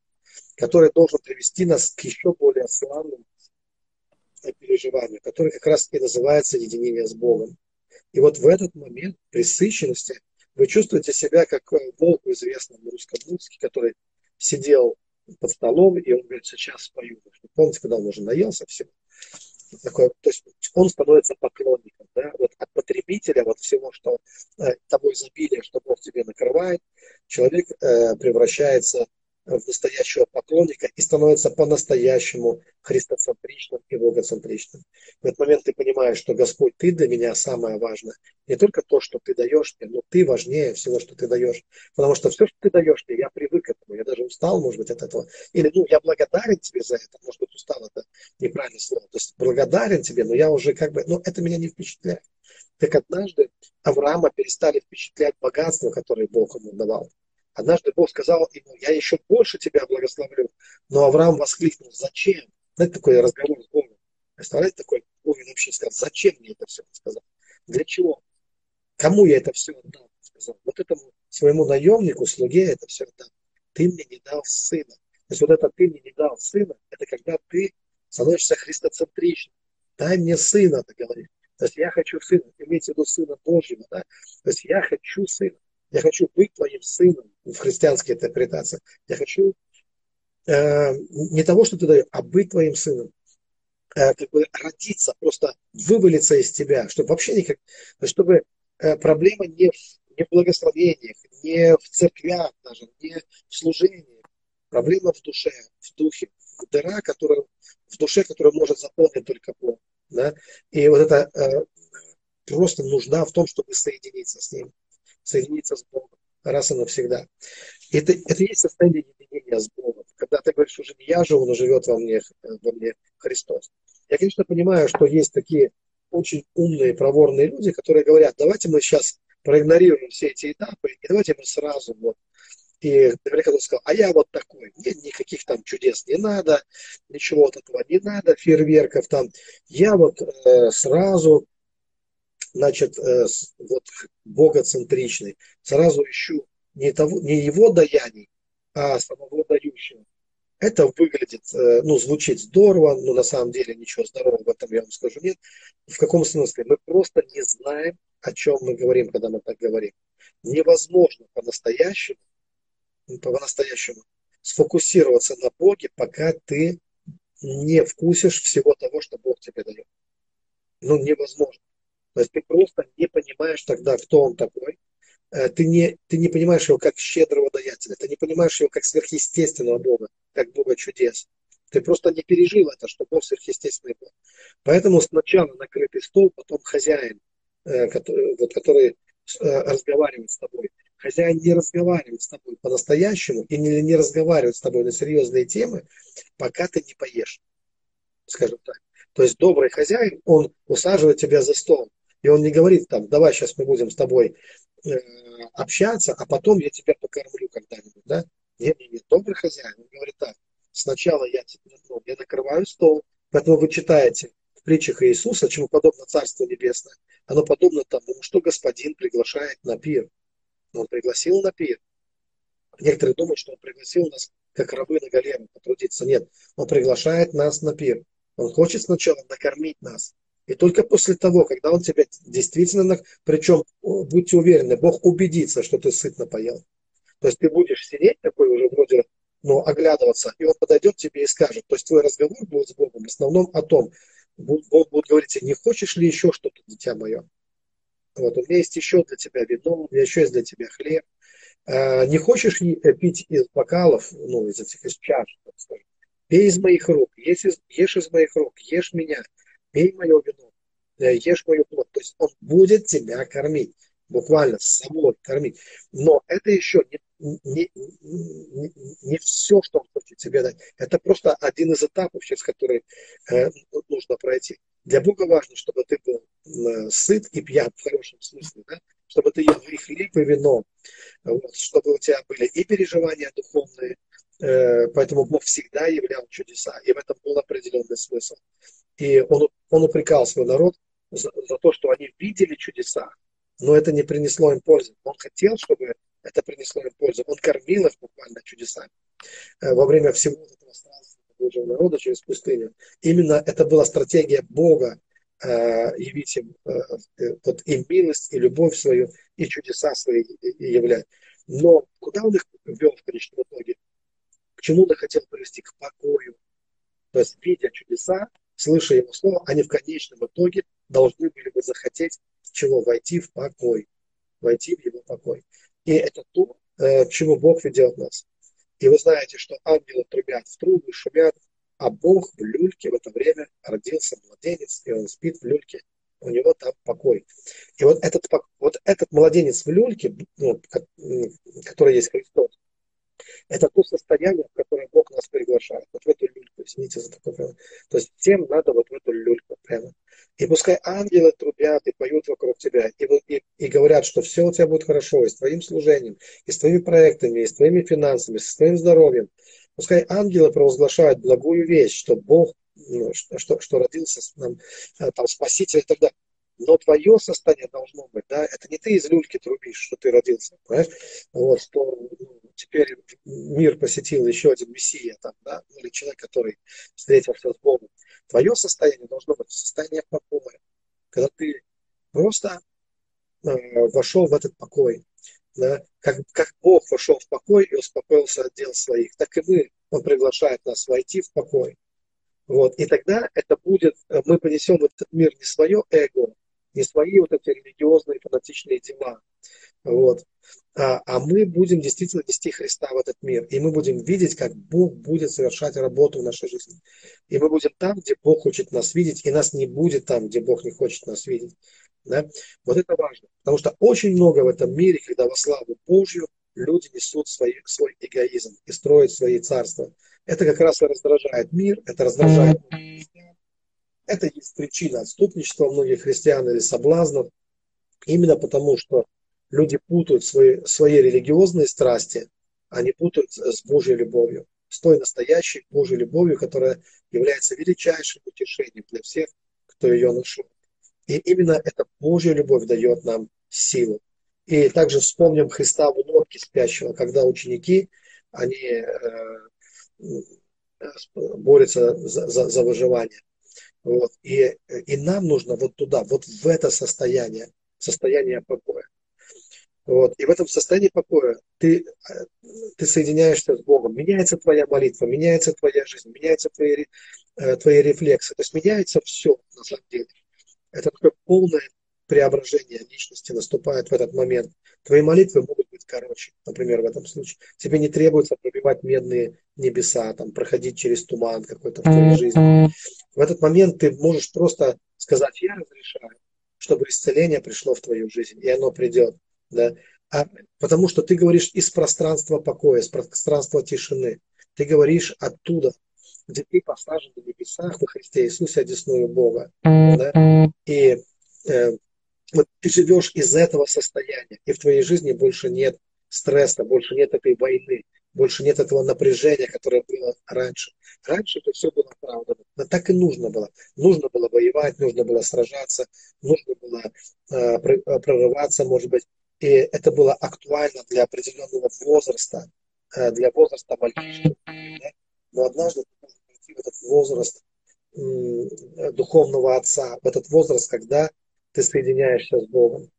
который должен привести нас к еще более славным переживанию, которое как раз и называется единение с Богом. И вот в этот момент присыщенности вы чувствуете себя как волк в известном русском музыке, который сидел под столом, и он говорит, сейчас спою. Помните, когда он уже наелся всего? Такое, то есть он становится поклонником, да, вот от потребителя, вот всего, что э, того изобилия, что Бог тебе накрывает, человек э, превращается в настоящего поклонника и становится по-настоящему христоцентричным и богоцентричным. В этот момент ты понимаешь, что Господь, ты для меня самое важное. Не только то, что ты даешь мне, но ты важнее всего, что ты даешь. Потому что все, что ты даешь мне, я привык к этому. Я даже устал, может быть, от этого. Или, ну, я благодарен тебе за это. Может быть, устал, это неправильное слово. То есть благодарен тебе, но я уже как бы, ну, это меня не впечатляет. Как однажды Авраама перестали впечатлять богатство, которое Бог ему давал. Однажды Бог сказал ему, я еще больше тебя благословлю. Но Авраам воскликнул, зачем? Знаете, такой разговор с Богом. Представляете, такой уровень вообще сказал, зачем мне это все сказал? Для чего? Кому я это все отдал? Сказал. Вот этому своему наемнику, слуге это все отдал. Ты мне не дал сына. То есть вот это ты мне не дал сына, это когда ты становишься христоцентричным. Дай мне сына, ты говоришь. То есть я хочу сына, имейте в виду сына Божьего, да? То есть я хочу сына. Я хочу быть твоим сыном в христианской интерпретации. Я хочу э, не того, что ты даешь, а быть твоим сыном. Э, как бы родиться, просто вывалиться из тебя, чтобы вообще никак, чтобы э, проблема не в, не в благословениях, не в церквях даже, не в служении. Проблема в душе, в духе, дыра, которая, в душе, которую может заполнить только Бог. Да? И вот это э, просто нужда в том, чтобы соединиться с Ним соединиться с Богом раз и навсегда. Это, это есть состояние единения с Богом. Когда ты говоришь, уже не я живу, но живет во мне, во мне Христос. Я, конечно, понимаю, что есть такие очень умные, проворные люди, которые говорят, давайте мы сейчас проигнорируем все эти этапы, и давайте мы сразу вот и наверняка кто сказал, а я вот такой. Нет, никаких там чудес не надо, ничего вот этого не надо, фейерверков там. Я вот э, сразу, значит, э, вот богоцентричный, сразу ищу не, того, не его даяний, а самого дающего. Это выглядит, э, ну, звучит здорово, но на самом деле ничего здорового в этом я вам скажу нет. В каком смысле? Мы просто не знаем, о чем мы говорим, когда мы так говорим. Невозможно по-настоящему по-настоящему сфокусироваться на Боге, пока ты не вкусишь всего того, что Бог тебе дает. Ну, невозможно. То есть ты просто не понимаешь тогда, кто он такой. Э, ты не, ты не понимаешь его как щедрого даятеля. Ты не понимаешь его как сверхъестественного Бога, как Бога чудес. Ты просто не пережил это, что Бог сверхъестественный Бог. Поэтому сначала накрытый стол, потом хозяин, э, который, вот, который э, разговаривает с тобой хозяин не разговаривает с тобой по-настоящему и не, не разговаривает с тобой на серьезные темы, пока ты не поешь, скажем так. То есть добрый хозяин, он усаживает тебя за стол, и он не говорит там, давай сейчас мы будем с тобой э, общаться, а потом я тебя покормлю когда-нибудь, да? Нет, нет, нет, добрый хозяин, он говорит так, сначала я, ну, я накрываю стол, поэтому вы читаете в притчах Иисуса, чему подобно Царство Небесное, оно подобно тому, что Господин приглашает на пир. Он пригласил на пир. Некоторые думают, что он пригласил нас как рабы на галеру потрудиться. Нет, он приглашает нас на пир. Он хочет сначала накормить нас. И только после того, когда он тебя действительно, причем будьте уверены, Бог убедится, что ты сытно поел. То есть ты будешь сидеть такой уже вроде, ну, оглядываться, и он подойдет тебе и скажет. То есть твой разговор будет с Богом в основном о том, Бог будет говорить тебе, не хочешь ли еще что-то, дитя мое? Вот, у меня есть еще для тебя вино, у меня еще есть для тебя хлеб. А, не хочешь э, пить из бокалов, ну, из этих, из чаш, так скажем. Пей из моих рук, ешь из, ешь из моих рук, ешь меня, пей мое вино, ешь мою плоть. То есть он будет тебя кормить, буквально с собой кормить. Но это еще не, не, не, не все, что он хочет тебе дать. Это просто один из этапов, через который э, нужно пройти. Для Бога важно, чтобы ты был э, сыт и пьян в хорошем смысле, да? чтобы ты ел и хлеб, и вино, вот, чтобы у тебя были и переживания духовные, э, поэтому Бог всегда являл чудеса, и в этом был определенный смысл. И он, он упрекал свой народ за, за то, что они видели чудеса, но это не принесло им пользы. Он хотел, чтобы это принесло им пользу. Он кормил их буквально чудесами э, во время всего этого странства Божьего народа через пустыню. Именно это была стратегия Бога э, явить им э, вот, им милость и любовь свою, и чудеса свои являть. Но куда он их ввел в конечном итоге? К чему он хотел привести? К покою. То есть, видя чудеса, слыша его слово, они в конечном итоге должны были бы захотеть чего? Войти в покой. Войти в его покой. И это то, к чему Бог ведет нас. И вы знаете, что ангелы трубят в трубы, шумят, а Бог в люльке в это время родился младенец, и он спит в люльке. У него там покой. И вот этот, вот этот младенец в люльке, ну, который есть Христос, это то состояние, в которое Бог нас приглашает. Вот в эту люльку, извините за такое. То есть всем надо вот в эту люльку прямо. И пускай ангелы трубят и поют вокруг тебя, и, и, и говорят, что все у тебя будет хорошо, и с твоим служением, и с твоими проектами, и с твоими финансами, с твоим здоровьем. Пускай ангелы провозглашают благую вещь, что Бог, ну, что, что родился нам, э, там, Спаситель и так далее. Но твое состояние должно быть, да, это не ты из люльки трубишь, что ты родился, понимаешь? Вот, что ну, теперь мир посетил еще один мессия, там, да, или человек, который встретился с Богом. Твое состояние должно быть состояние покоя, когда ты просто э, вошел в этот покой. Да? Как, как Бог вошел в покой и успокоился от дел своих, так и мы, Он приглашает нас войти в покой. Вот. И тогда это будет, э, мы понесем в этот мир не свое эго, не свои вот эти религиозные фанатичные дела, вот, а, а мы будем действительно нести Христа в этот мир. И мы будем видеть, как Бог будет совершать работу в нашей жизни. И мы будем там, где Бог хочет нас видеть, и нас не будет там, где Бог не хочет нас видеть. Да? Вот это важно. Потому что очень много в этом мире, когда во славу Божью люди несут свой, свой эгоизм и строят свои царства. Это как раз и раздражает мир, это раздражает. Это есть причина отступничества многих христиан или соблазнов. Именно потому, что люди путают свои, свои религиозные страсти, они путают с Божьей любовью, с той настоящей Божьей любовью, которая является величайшим утешением для всех, кто ее нашел. И именно эта Божья любовь дает нам силу. И также вспомним Христа в лодке спящего, когда ученики, они э, борются за, за, за выживание. Вот. И, и нам нужно вот туда, вот в это состояние, состояние покоя. Вот. И в этом состоянии покоя ты, ты соединяешься с Богом. Меняется твоя молитва, меняется твоя жизнь, меняются твои, э, твои рефлексы. То есть меняется все на самом деле. Это такое полное преображение личности наступает в этот момент. Твои молитвы могут быть короче, например, в этом случае. Тебе не требуется пробивать медные небеса, там, проходить через туман какой-то в твоей жизни. В этот момент ты можешь просто сказать, я разрешаю, чтобы исцеление пришло в твою жизнь, и оно придет. Да? А, потому что ты говоришь из пространства покоя, из пространства тишины. Ты говоришь оттуда, где ты посажен на небесах во Христе Иисусе, одесную Бога. Да? И э, вот ты живешь из этого состояния, и в твоей жизни больше нет стресса, больше нет этой войны, больше нет этого напряжения, которое было раньше. Раньше это все было оправдано. Но так и нужно было. Нужно было воевать, нужно было сражаться, нужно было э, прорываться, может быть. И это было актуально для определенного возраста, э, для возраста мальчишки. Да? Но однажды ты должен прийти в этот возраст э, духовного отца, в этот возраст, когда ты соединяешься с Богом.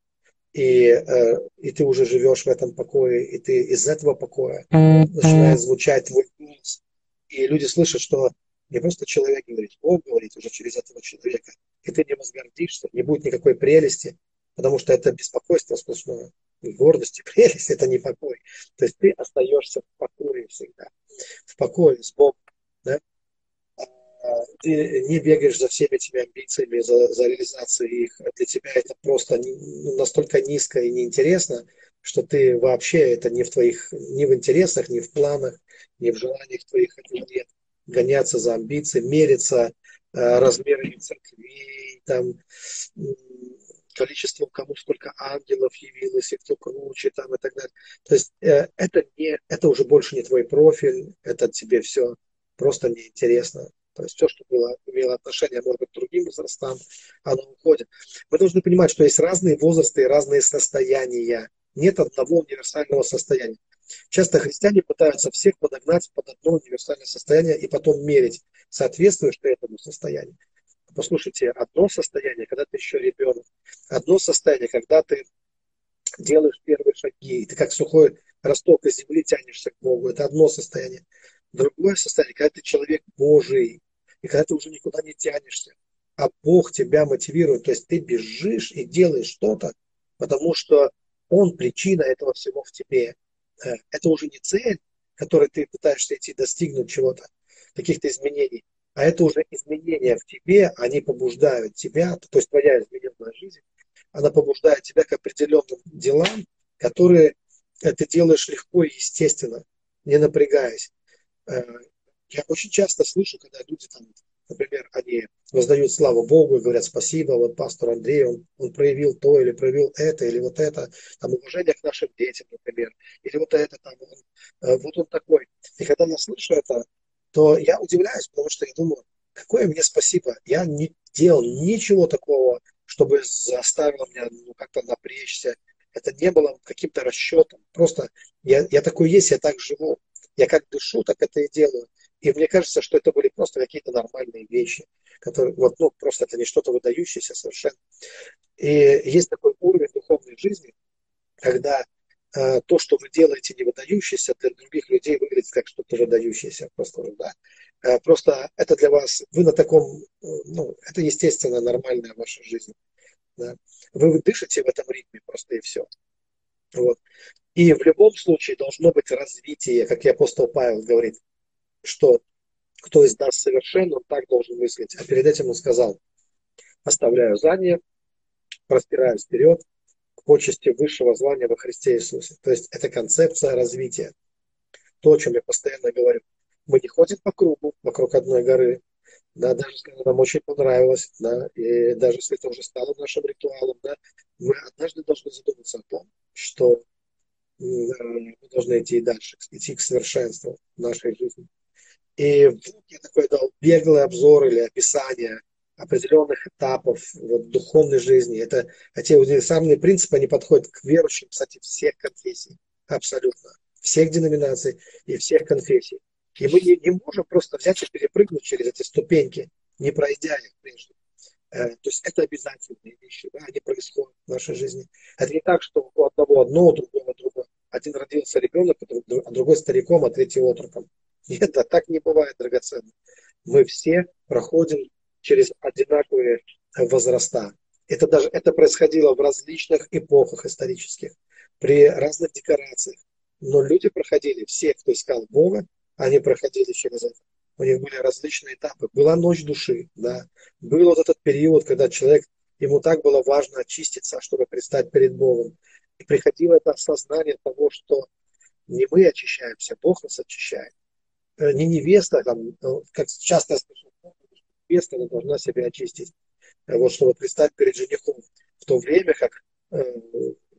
И, э, и ты уже живешь в этом покое, и ты из этого покоя начинает звучать твой голос. И люди слышат, что не просто человек говорит, Бог говорит уже через этого человека. И ты не возгордишься, не будет никакой прелести, потому что это беспокойство сплошное. Гордость и *laughs* прелесть – это не покой. То есть ты остаешься в покое всегда. В покое с Богом. Да? Ты не бегаешь за всеми этими амбициями, за, за реализацией их. Для тебя это просто ну, настолько низко и неинтересно, что ты вообще это не в твоих, не в интересах, не в планах, не в желаниях твоих этого нет. Гоняться за амбиции, мериться э, размерами церквей, там, количеством, кому сколько ангелов явилось, и кто круче, там, и так далее. То есть э, это, не, это уже больше не твой профиль, это тебе все просто неинтересно. То есть все, что было, имело отношение, может быть, к другим возрастам, оно уходит. Мы должны понимать, что есть разные возрасты и разные состояния. Нет одного универсального состояния. Часто христиане пытаются всех подогнать под одно универсальное состояние и потом мерить, соответствуешь ты этому состоянию. Послушайте, одно состояние, когда ты еще ребенок, одно состояние, когда ты делаешь первые шаги, и ты как сухой росток из земли тянешься к Богу, это одно состояние. Другое состояние, когда ты человек Божий, и когда ты уже никуда не тянешься, а Бог тебя мотивирует, то есть ты бежишь и делаешь что-то, потому что Он причина этого всего в тебе. Э, это уже не цель, которой ты пытаешься идти достигнуть чего-то, каких-то изменений, а это уже изменения в тебе, они побуждают тебя, то есть твоя измененная жизнь, она побуждает тебя к определенным делам, которые э, ты делаешь легко и естественно, не напрягаясь. Я очень часто слышу, когда люди там, например, они воздают славу Богу и говорят спасибо, вот пастор Андрей, он, он проявил то или проявил это, или вот это, там уважение к нашим детям, например, или вот это, там, он, э, вот он такой. И когда я слышу это, то я удивляюсь, потому что я думаю, какое мне спасибо, я не делал ничего такого, чтобы заставило меня ну, как-то напрячься. Это не было каким-то расчетом. Просто я, я такой есть, я так живу. Я как дышу, так это и делаю. И мне кажется, что это были просто какие-то нормальные вещи, которые, вот, ну, просто это не что-то выдающееся совершенно. И есть такой уровень духовной жизни, когда э, то, что вы делаете не выдающееся, для других людей выглядит как что-то выдающееся. Просто, да. Э, просто это для вас, вы на таком, ну, это естественно нормальная ваша жизнь. Да. Вы дышите в этом ритме просто и все. Вот. И в любом случае должно быть развитие, как и апостол Павел говорит, что кто из нас совершен, он так должен мыслить. А перед этим он сказал, оставляю заднее, простираюсь вперед к почести высшего звания во Христе Иисусе. То есть это концепция развития. То, о чем я постоянно говорю. Мы не ходим по кругу, вокруг одной горы. да, даже если нам очень понравилось, да, и даже если это уже стало нашим ритуалом, да, мы однажды должны задуматься о том, что мы должны идти дальше, идти к совершенству нашей жизни. И вдруг я такой дал беглый обзор или описание определенных этапов вот, духовной жизни. Это эти универсальные принципы, они подходят к верующим, кстати, всех конфессий, абсолютно, всех деноминаций и всех конфессий. И мы не, не можем просто взять и перепрыгнуть через эти ступеньки, не пройдя их прежде. Э, то есть это обязательные вещи, да, они происходят в нашей жизни. Это не так, что у одного одно, у другого другое. Один родился ребенок, а другой стариком, а третий отроком. Нет, да, так не бывает, драгоценно. Мы все проходим через одинаковые возраста. Это даже это происходило в различных эпохах исторических, при разных декорациях. Но люди проходили, все, кто искал Бога, они проходили через это. У них были различные этапы. Была ночь души, да. Был вот этот период, когда человек, ему так было важно очиститься, чтобы предстать перед Богом. И приходило это осознание того, что не мы очищаемся, Бог нас очищает. Э, не невеста, там, ну, как часто я слышу, невеста она должна себя очистить, э, вот, чтобы предстать перед женихом. В то время как э,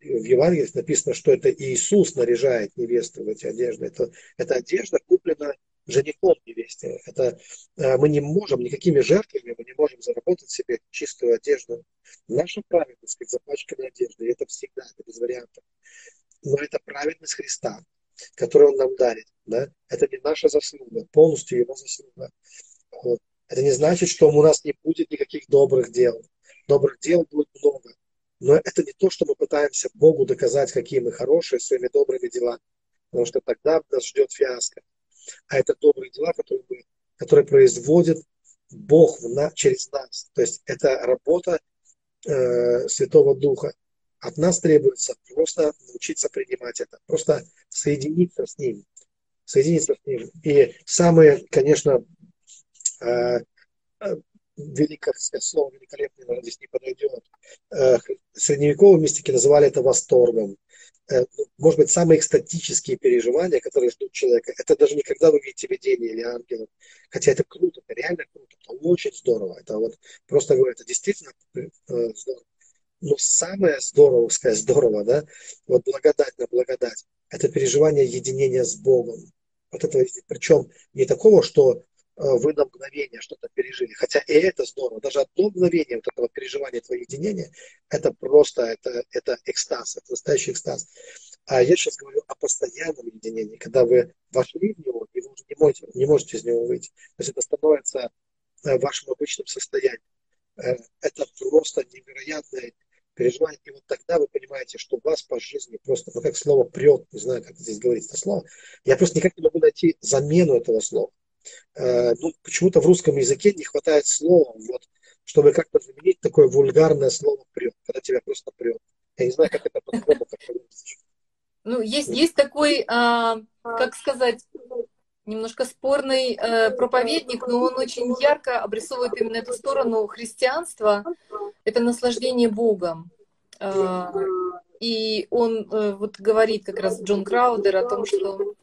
в Евангелии написано, что это Иисус наряжает невесту в эти одежды. Это, это одежда куплена женихом невесте. Это, мы не можем никакими жертвами, мы не можем заработать себе чистую одежду. Наша праведность, как запачканная одежда, и это всегда, это без вариантов. Но это праведность Христа, которую Он нам дарит. Да? Это не наша заслуга, полностью Его заслуга. Вот. Это не значит, что у нас не будет никаких добрых дел. Добрых дел будет много. Но это не то, что мы пытаемся Богу доказать, какие мы хорошие своими добрыми делами. Потому что тогда нас ждет фиаско. А это добрые дела, которые, мы, которые производит Бог в на, через нас. То есть это работа э, Святого Духа. От нас требуется просто научиться принимать это, просто соединиться с Ним. Соединиться с Ним. И самые, конечно, э, великое слово великолепное, наверное, здесь не подойдет. Э, средневековые мистики называли это восторгом. Э, ну, может быть, самые экстатические переживания, которые ждут человека, это даже не когда вы видите видение или ангелов. Хотя это круто, это реально круто, это очень здорово. Это вот просто говорю, это действительно э, здорово. Но самое здоровское, здорово, да, вот благодать на благодать, это переживание единения с Богом. Вот это, причем не такого, что Э, вы на мгновение что-то пережили. Хотя и это здорово. Даже одно мгновение вот этого переживания твоего единения, это просто, это, это экстаз, это настоящий экстаз. А я сейчас говорю о постоянном единении, когда вы вошли в него, и вы уже не можете, не можете из него выйти. То есть это становится э, вашим обычным состоянием. Э, это просто невероятное переживание. И вот тогда вы понимаете, что вас по жизни просто, ну как слово прет, не знаю, как здесь говорится это слово, я просто никак не могу найти замену этого слова. Э, ну, почему-то в русском языке не хватает слова, вот, чтобы как-то заменить такое вульгарное слово прет, когда тебя просто прет. Я не знаю, как это по-другому Ну, есть, есть такой, а, как сказать, немножко спорный э, проповедник, но он очень ярко обрисовывает именно эту сторону христианства. Это наслаждение Богом. Э, и он э, вот говорит как раз Джон Краудер о том, что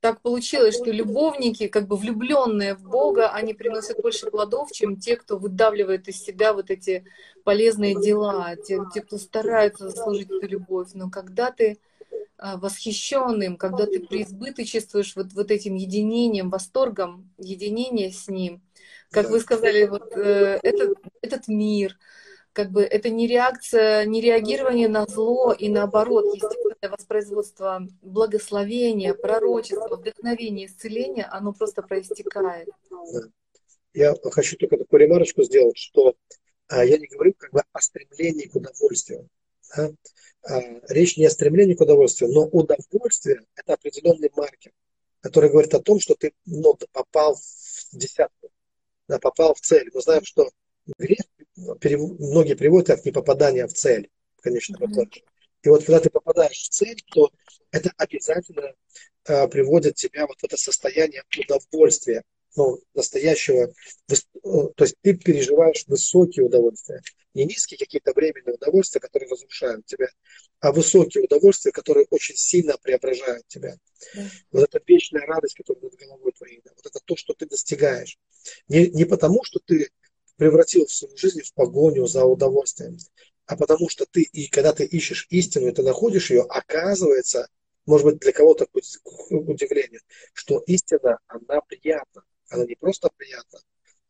так получилось, что любовники, как бы влюбленные в Бога, они приносят больше плодов, чем те, кто выдавливает из себя вот эти полезные дела, те, те кто стараются заслужить эту любовь. Но когда ты восхищенным, когда ты преизбыточествуешь вот, вот этим единением, восторгом, единение с Ним, как вы сказали, вот э, этот, этот мир, как бы это не реакция, не реагирование на зло и наоборот, естественное воспроизводство благословения, пророчества, вдохновения, исцеления, оно просто проистекает. Я хочу только такую ремарочку сделать, что а, я не говорю как бы о стремлении к удовольствию. Да? Речь не о стремлении к удовольствию, но удовольствие – это определенный маркер, который говорит о том, что ты ну, попал в десятку, да, попал в цель. Мы знаем, что грех многие приводят как не попадание в цель в конечном итоге. И вот когда ты попадаешь в цель, то это обязательно э, приводит тебя вот в это состояние удовольствия, ну, настоящего, э, то есть ты переживаешь высокие удовольствия. Не низкие какие-то временные удовольствия, которые разрушают тебя, а высокие удовольствия, которые очень сильно преображают тебя. Да. Вот эта вечная радость, которая над головой твоей, да, вот это то, что ты достигаешь. Не, не потому, что ты превратил свою жизнь в погоню за удовольствием, а потому что ты, и когда ты ищешь истину, и ты находишь ее, оказывается, может быть, для кого-то удивление, что истина, она приятна. Она не просто приятна,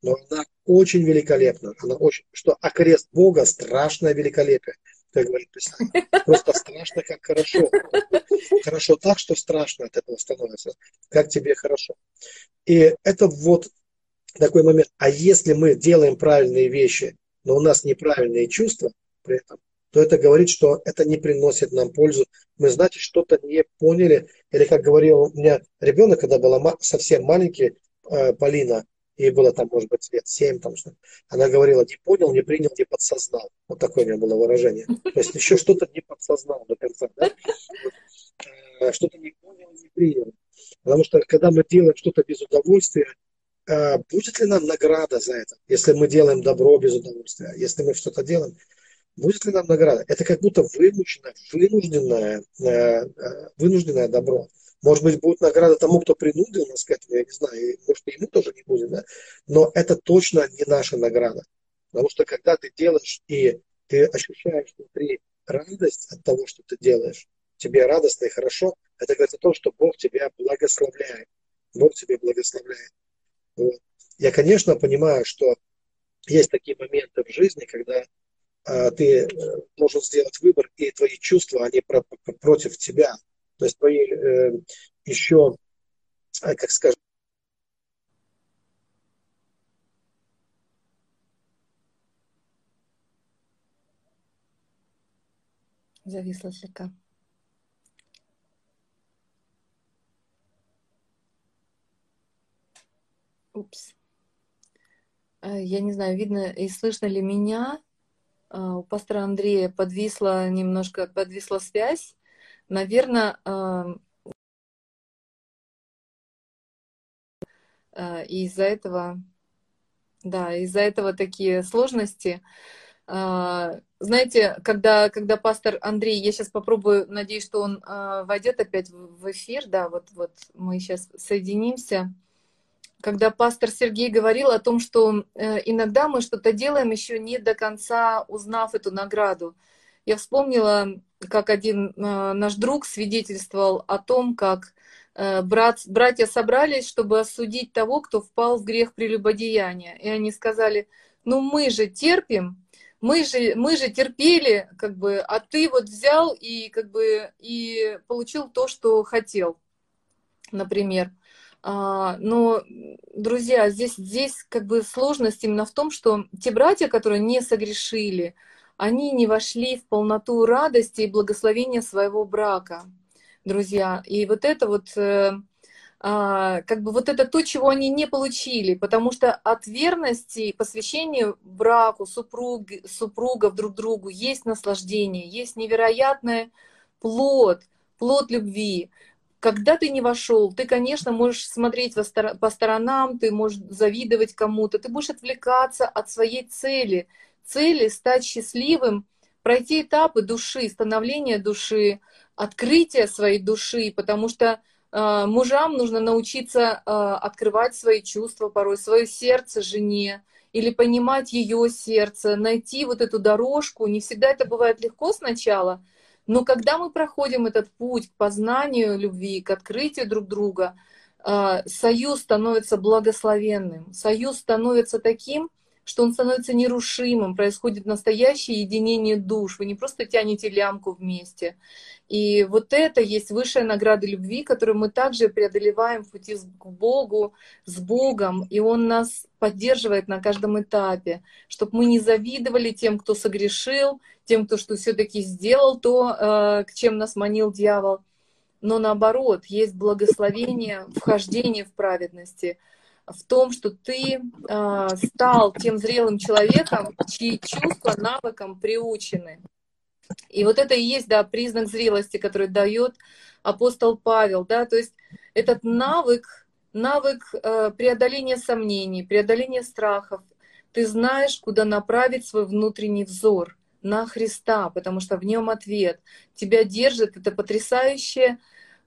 но она очень великолепна. Она очень, что окрест Бога страшное великолепие, как говорит Писание. Просто страшно, как хорошо. Хорошо так, что страшно от этого становится. Как тебе хорошо. И это вот такой момент. А если мы делаем правильные вещи, но у нас неправильные чувства при этом, то это говорит, что это не приносит нам пользу. Мы, значит, что-то не поняли. Или, как говорил у меня ребенок, когда была совсем маленький, Полина, ей было там, может быть, лет семь, там что она говорила, не понял, не принял, не подсознал. Вот такое у меня было выражение. То есть еще что-то не подсознал до конца. Да? Э, что-то не понял, не принял. Потому что когда мы делаем что-то без удовольствия, э, будет ли нам награда за это, если мы делаем добро без удовольствия, если мы что-то делаем, будет ли нам награда? Это как будто вымученное, вынужденное, э, вынужденное добро. Может быть, будет награда тому, кто принудил нас к этому, я не знаю, и, может, и ему тоже не будет, да? но это точно не наша награда. Потому что когда ты делаешь, и ты ощущаешь внутри радость от того, что ты делаешь, тебе радостно и хорошо, это говорит о том, что Бог тебя благословляет. Бог тебя благословляет. Вот. Я, конечно, понимаю, что есть такие моменты в жизни, когда а, ты э, должен сделать выбор, и твои чувства, они про, про, против тебя. То есть твои э, еще, а, как скажем, Зависла слегка. Упс. Э, я не знаю, видно и слышно ли меня. Э, у пастора Андрея подвисла немножко, подвисла связь. Наверное, эм, э, из-за этого, да, из-за этого такие сложности. Знаете, когда, когда пастор Андрей, я сейчас попробую, надеюсь, что он войдет опять в эфир, да, вот, вот мы сейчас соединимся когда пастор Сергей говорил о том, что э, иногда мы что-то делаем еще не до конца узнав эту награду. Я вспомнила, как один э, наш друг свидетельствовал о том, как э, брат, братья собрались, чтобы осудить того, кто впал в грех прелюбодеяния. И они сказали, ну мы же терпим, мы же, мы же терпели, как бы, а ты вот взял и, как бы, и получил то, что хотел, например. А, но, друзья, здесь, здесь как бы сложность именно в том, что те братья, которые не согрешили, они не вошли в полноту радости и благословения своего брака, друзья. И вот это вот, э, а, как бы вот это то, чего они не получили, потому что от верности и посвящения браку, супруг, супругов друг другу есть наслаждение, есть невероятный плод, плод любви когда ты не вошел, ты, конечно, можешь смотреть по сторонам, ты можешь завидовать кому-то, ты будешь отвлекаться от своей цели. Цели стать счастливым, пройти этапы души, становления души, открытия своей души, потому что э, мужам нужно научиться э, открывать свои чувства, порой свое сердце жене, или понимать ее сердце, найти вот эту дорожку. Не всегда это бывает легко сначала, но когда мы проходим этот путь к познанию любви, к открытию друг друга, а, союз становится благословенным, союз становится таким, что он становится нерушимым, происходит настоящее единение душ. Вы не просто тянете лямку вместе. И вот это есть высшая награда любви, которую мы также преодолеваем в пути к Богу, с Богом, и Он нас поддерживает на каждом этапе, чтобы мы не завидовали тем, кто согрешил, тем, кто что все-таки сделал то, э, к чем нас манил дьявол. Но наоборот, есть благословение, вхождение в праведности, в том, что ты э, стал тем зрелым человеком, чьи чувства навыкам приучены. И вот это и есть, да, признак зрелости, который дает апостол Павел, да, то есть этот навык, навык э, преодоления сомнений, преодоления страхов. Ты знаешь, куда направить свой внутренний взор на Христа, потому что в нем ответ. Тебя держит это потрясающее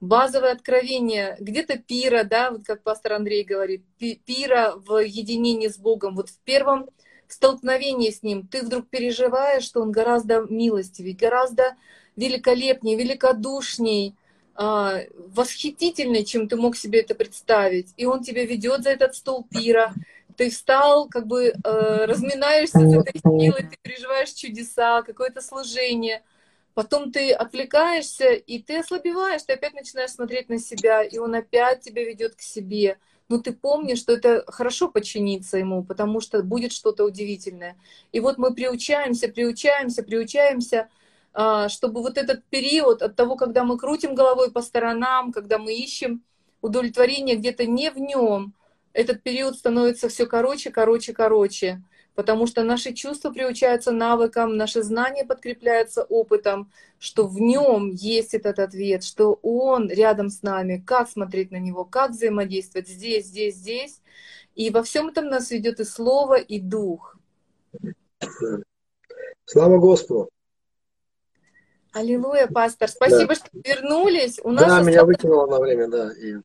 базовое откровение, где-то пира, да, вот как пастор Андрей говорит, пира в единении с Богом. Вот в первом столкновении с Ним ты вдруг переживаешь, что Он гораздо милостивее, гораздо великолепнее, великодушней, а, восхитительнее, чем ты мог себе это представить. И Он тебя ведет за этот стол пира, ты встал, как бы э, разминаешься с этой силой, ты переживаешь чудеса, какое-то служение. Потом ты отвлекаешься, и ты ослабеваешь, ты опять начинаешь смотреть на себя, и он опять тебя ведет к себе. Но ты помнишь, что это хорошо подчиниться ему, потому что будет что-то удивительное. И вот мы приучаемся, приучаемся, приучаемся, а, чтобы вот этот период от того, когда мы крутим головой по сторонам, когда мы ищем удовлетворение где-то не в нем, этот период становится все короче, короче, короче, потому что наши чувства приучаются навыкам, наши знания подкрепляются опытом, что в нем есть этот ответ, что он рядом с нами, как смотреть на него, как взаимодействовать здесь, здесь, здесь. И во всем этом нас ведет и слово, и дух. Слава Господу! Аллилуйя, пастор. Спасибо, да. что вернулись. У нас да, меня выкинуло на время, да. И...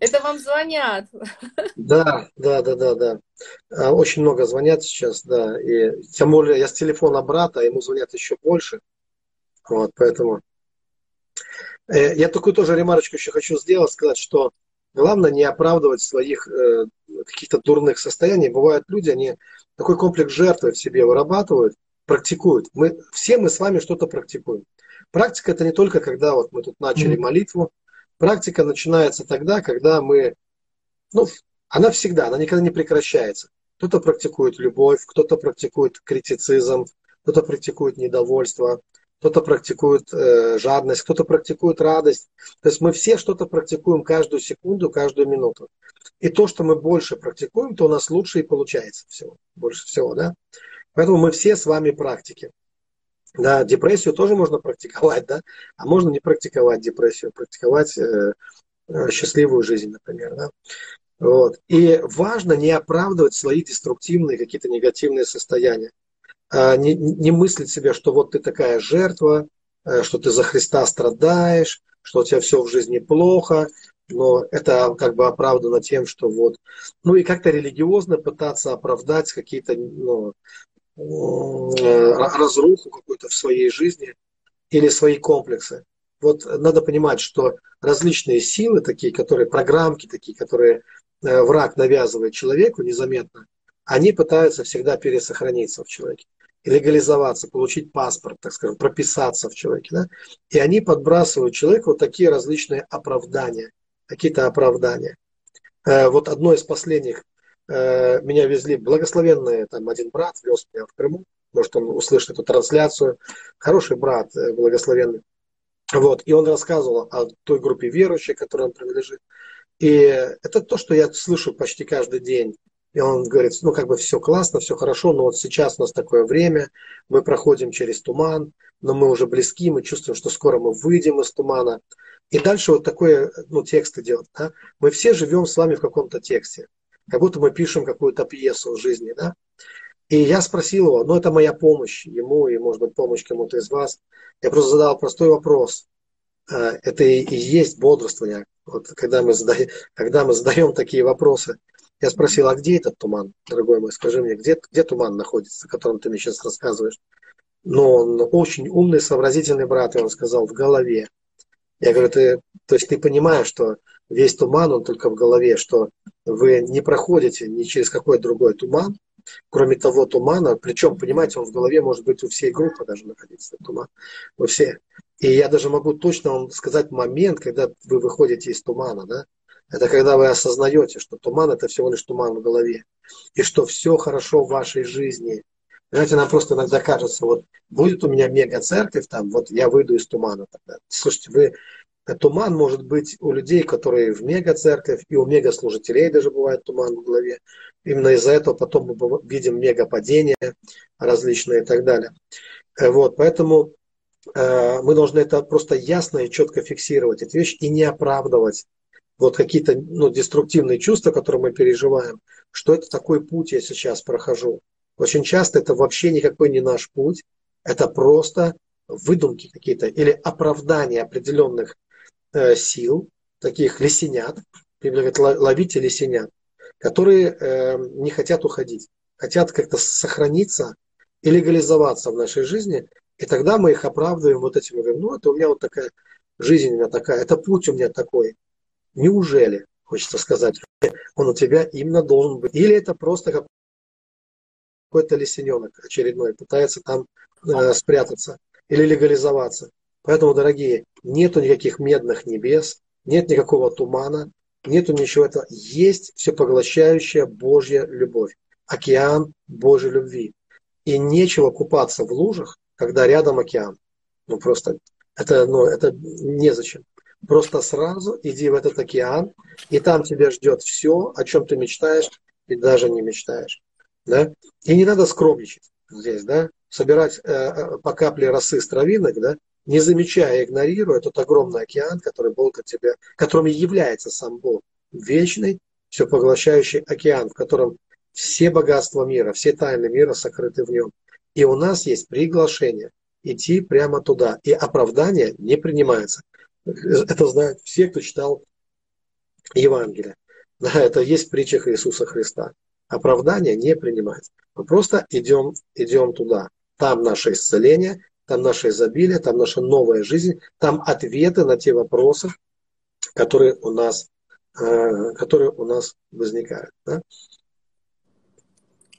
Это вам звонят. Да, да, да, да, да. А, очень много звонят сейчас, да. И тем более я с телефона брата, ему звонят еще больше. Вот, поэтому. Э, я такую тоже ремарочку еще хочу сделать, сказать, что главное не оправдывать своих э, каких-то дурных состояний. Бывают люди, они такой комплекс жертвы в себе вырабатывают, практикуют. Мы, все мы с вами что-то практикуем. Практика это не только когда вот мы тут начали молитву, Практика начинается тогда, когда мы, ну, она всегда, она никогда не прекращается. Кто-то практикует любовь, кто-то практикует критицизм, кто-то практикует недовольство, кто-то практикует э, жадность, кто-то практикует радость. То есть мы все что-то практикуем каждую секунду, каждую минуту. И то, что мы больше практикуем, то у нас лучше и получается всего, больше всего, да. Поэтому мы все с вами практики. Да, депрессию тоже можно практиковать, да, а можно не практиковать депрессию, практиковать э, э, счастливую жизнь, например, да. Вот. И важно не оправдывать свои деструктивные какие-то негативные состояния. А не, не мыслить себе, что вот ты такая жертва, э, что ты за Христа страдаешь, что у тебя все в жизни плохо, но это как бы оправдано тем, что вот, ну и как-то религиозно пытаться оправдать какие-то ну, разруху какую-то в своей жизни или свои комплексы. Вот надо понимать, что различные силы, такие, которые программки, такие, которые э, враг навязывает человеку незаметно, они пытаются всегда пересохраниться в человеке, легализоваться, получить паспорт, так скажем, прописаться в человеке. Да? И они подбрасывают человеку вот такие различные оправдания, какие-то оправдания. Э, вот одно из последних Э, меня везли благословенные, там один брат вез меня в Крыму, может он услышит эту трансляцию, хороший брат, э, благословенный. Вот, и он рассказывал о той группе верующих, которой он принадлежит. И это то, что я слышу почти каждый день. И он говорит, ну как бы все классно, все хорошо, но вот сейчас у нас такое время, мы проходим через туман, но мы уже близки, мы чувствуем, что скоро мы выйдем из тумана. И дальше вот такое, ну, тексты делать. Да? Мы все живем с вами в каком-то тексте как будто мы пишем какую-то пьесу жизни, да. И я спросил его, ну это моя помощь ему и, может быть, помощь кому-то из вас. Я просто задал простой вопрос. Э, это и есть бодрствование. Вот когда мы, задаем, когда мы задаем такие вопросы, я спросил, а где этот туман, дорогой мой, скажи мне, где, где туман находится, о котором ты мне сейчас рассказываешь? Но он очень умный, сообразительный брат, и он сказал, в голове. Я говорю, ты, то есть ты понимаешь, что весь туман, он только в голове, что вы не проходите ни через какой другой туман, кроме того тумана, причем, понимаете, он в голове может быть у всей группы даже находиться, туман, у всех. И я даже могу точно вам сказать момент, когда вы выходите из тумана, да, это когда вы осознаете, что туман это всего лишь туман в голове, и что все хорошо в вашей жизни. Знаете, нам просто иногда кажется, вот будет у меня мега церковь, там, вот я выйду из тумана тогда. Слушайте, вы Туман может быть у людей, которые в мега-церковь, и у мега-служителей даже бывает туман в голове. Именно из-за этого потом мы видим мега-падения различные и так далее. Э, вот, поэтому э, мы должны это просто ясно и четко фиксировать, эту вещь, и не оправдывать вот какие-то ну, деструктивные чувства, которые мы переживаем, что это такой путь я сейчас прохожу. Очень часто это вообще никакой не наш путь, это просто выдумки какие-то или оправдания определенных э, сил, таких лисенят, Библия говорит, ловите лисенят, которые э, не хотят уходить, хотят как-то сохраниться и легализоваться в нашей жизни, и тогда мы их оправдываем вот этим, говорим, ну это у меня вот такая жизнь у меня такая, это путь у меня такой. Неужели, хочется сказать, он у тебя именно должен быть? Или это просто какой-то лисененок очередной, пытается там э, спрятаться или легализоваться. Поэтому, дорогие, нету никаких медных небес, нет никакого тумана, нету ничего этого. Есть всепоглощающая Божья любовь, океан Божьей любви. И нечего купаться в лужах, когда рядом океан. Ну просто это, ну, это незачем. Просто сразу иди в этот океан, и там тебя ждет все, о чем ты мечтаешь и даже не мечтаешь. Да? И не надо скромничать здесь, да, собирать э, э по капле росы с травинок, да, не замечая, игнорируя тот огромный океан, который Бог тебя, которым является сам Бог. Вечный, все поглощающий океан, в котором все богатства мира, все тайны мира сокрыты в нем. И у нас есть приглашение идти прямо туда. И оправдание не принимается. Это знают все, кто читал Евангелие. Да, это есть в Иисуса Христа. Оправдание не принимается. Мы просто идем, идем туда. Там наше исцеление, там наше изобилие, там наша новая жизнь, там ответы на те вопросы, которые у нас, э, которые у нас возникают. Да?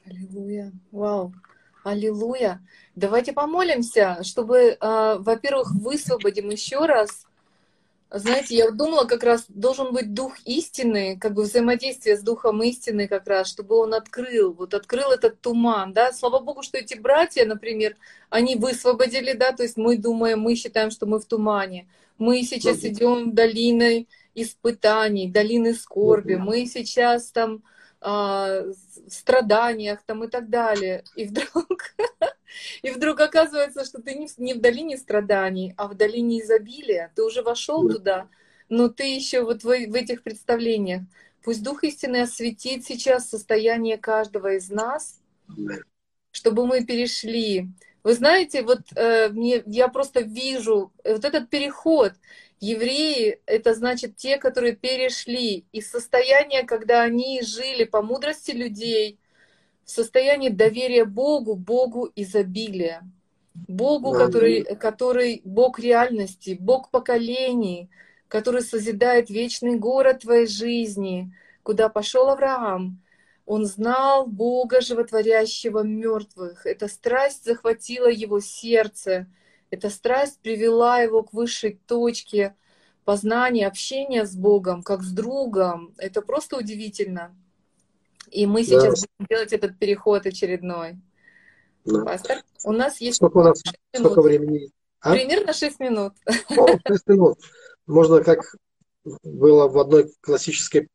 Аллилуйя. Вау. Аллилуйя. Давайте помолимся, чтобы, э, во-первых, высвободим еще раз. Знаете, я думала, как раз должен быть дух истины, как бы взаимодействие с духом истины как раз, чтобы он открыл, вот открыл этот туман, да. Слава Богу, что эти братья, например, они высвободили, да, то есть мы думаем, мы считаем, что мы в тумане. Мы сейчас идем долиной испытаний, долины скорби. Мы сейчас там а, страданиях там и так далее. И вдруг, и вдруг оказывается, что ты не в, не в долине страданий, а в долине изобилия. Ты уже вошел туда, но ты еще вот в, в этих представлениях. Пусть Дух истины осветит сейчас состояние каждого из нас, чтобы мы перешли. Вы знаете, вот э, мне, я просто вижу вот этот переход. Евреи — это значит те, которые перешли из состояния, когда они жили по мудрости людей, в состоянии доверия Богу, Богу изобилия. Богу, который, который Бог реальности, Бог поколений, который созидает вечный город твоей жизни, куда пошел Авраам. Он знал Бога, животворящего мертвых. Эта страсть захватила его сердце. Эта страсть привела его к высшей точке познания, общения с Богом, как с другом. Это просто удивительно. И мы сейчас да. будем делать этот переход очередной. Да. Пастор, у нас есть сколько, у нас, сколько времени? А? Примерно 6 минут. О, 6 минут. Можно, как было в одной классической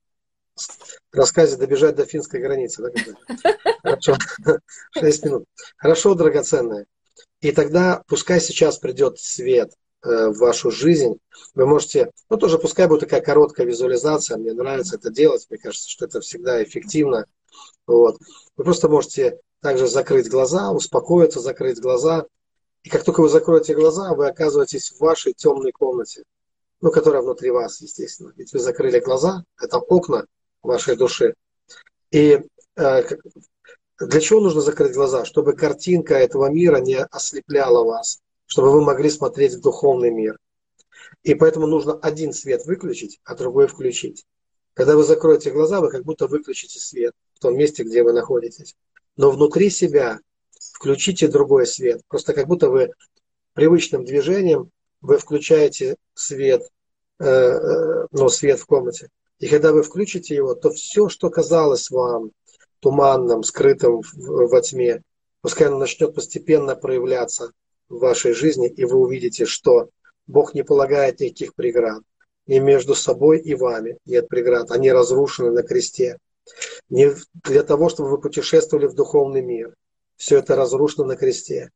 рассказе, добежать до финской границы. Да, Хорошо. 6 минут. Хорошо, драгоценная. И тогда пускай сейчас придет свет в вашу жизнь. Вы можете, ну тоже пускай будет такая короткая визуализация, мне нравится это делать, мне кажется, что это всегда эффективно. Вот. Вы просто можете также закрыть глаза, успокоиться, закрыть глаза. И как только вы закроете глаза, вы оказываетесь в вашей темной комнате, ну, которая внутри вас, естественно. Ведь вы закрыли глаза, это окна вашей души. И э, для чего нужно закрыть глаза? Чтобы картинка этого мира не ослепляла вас, чтобы вы могли смотреть в духовный мир. И поэтому нужно один свет выключить, а другой включить. Когда вы закроете глаза, вы как будто выключите свет в том месте, где вы находитесь. Но внутри себя включите другой свет. Просто как будто вы привычным движением вы включаете свет, э, э, ну, свет в комнате. И когда вы включите его, то все, что казалось вам туманным, скрытым во тьме, пускай оно начнет постепенно проявляться в вашей жизни, и вы увидите, что Бог не полагает никаких преград. Ни между собой и вами нет преград. Они разрушены на кресте. Не для того, чтобы вы путешествовали в духовный мир. Все это разрушено на кресте.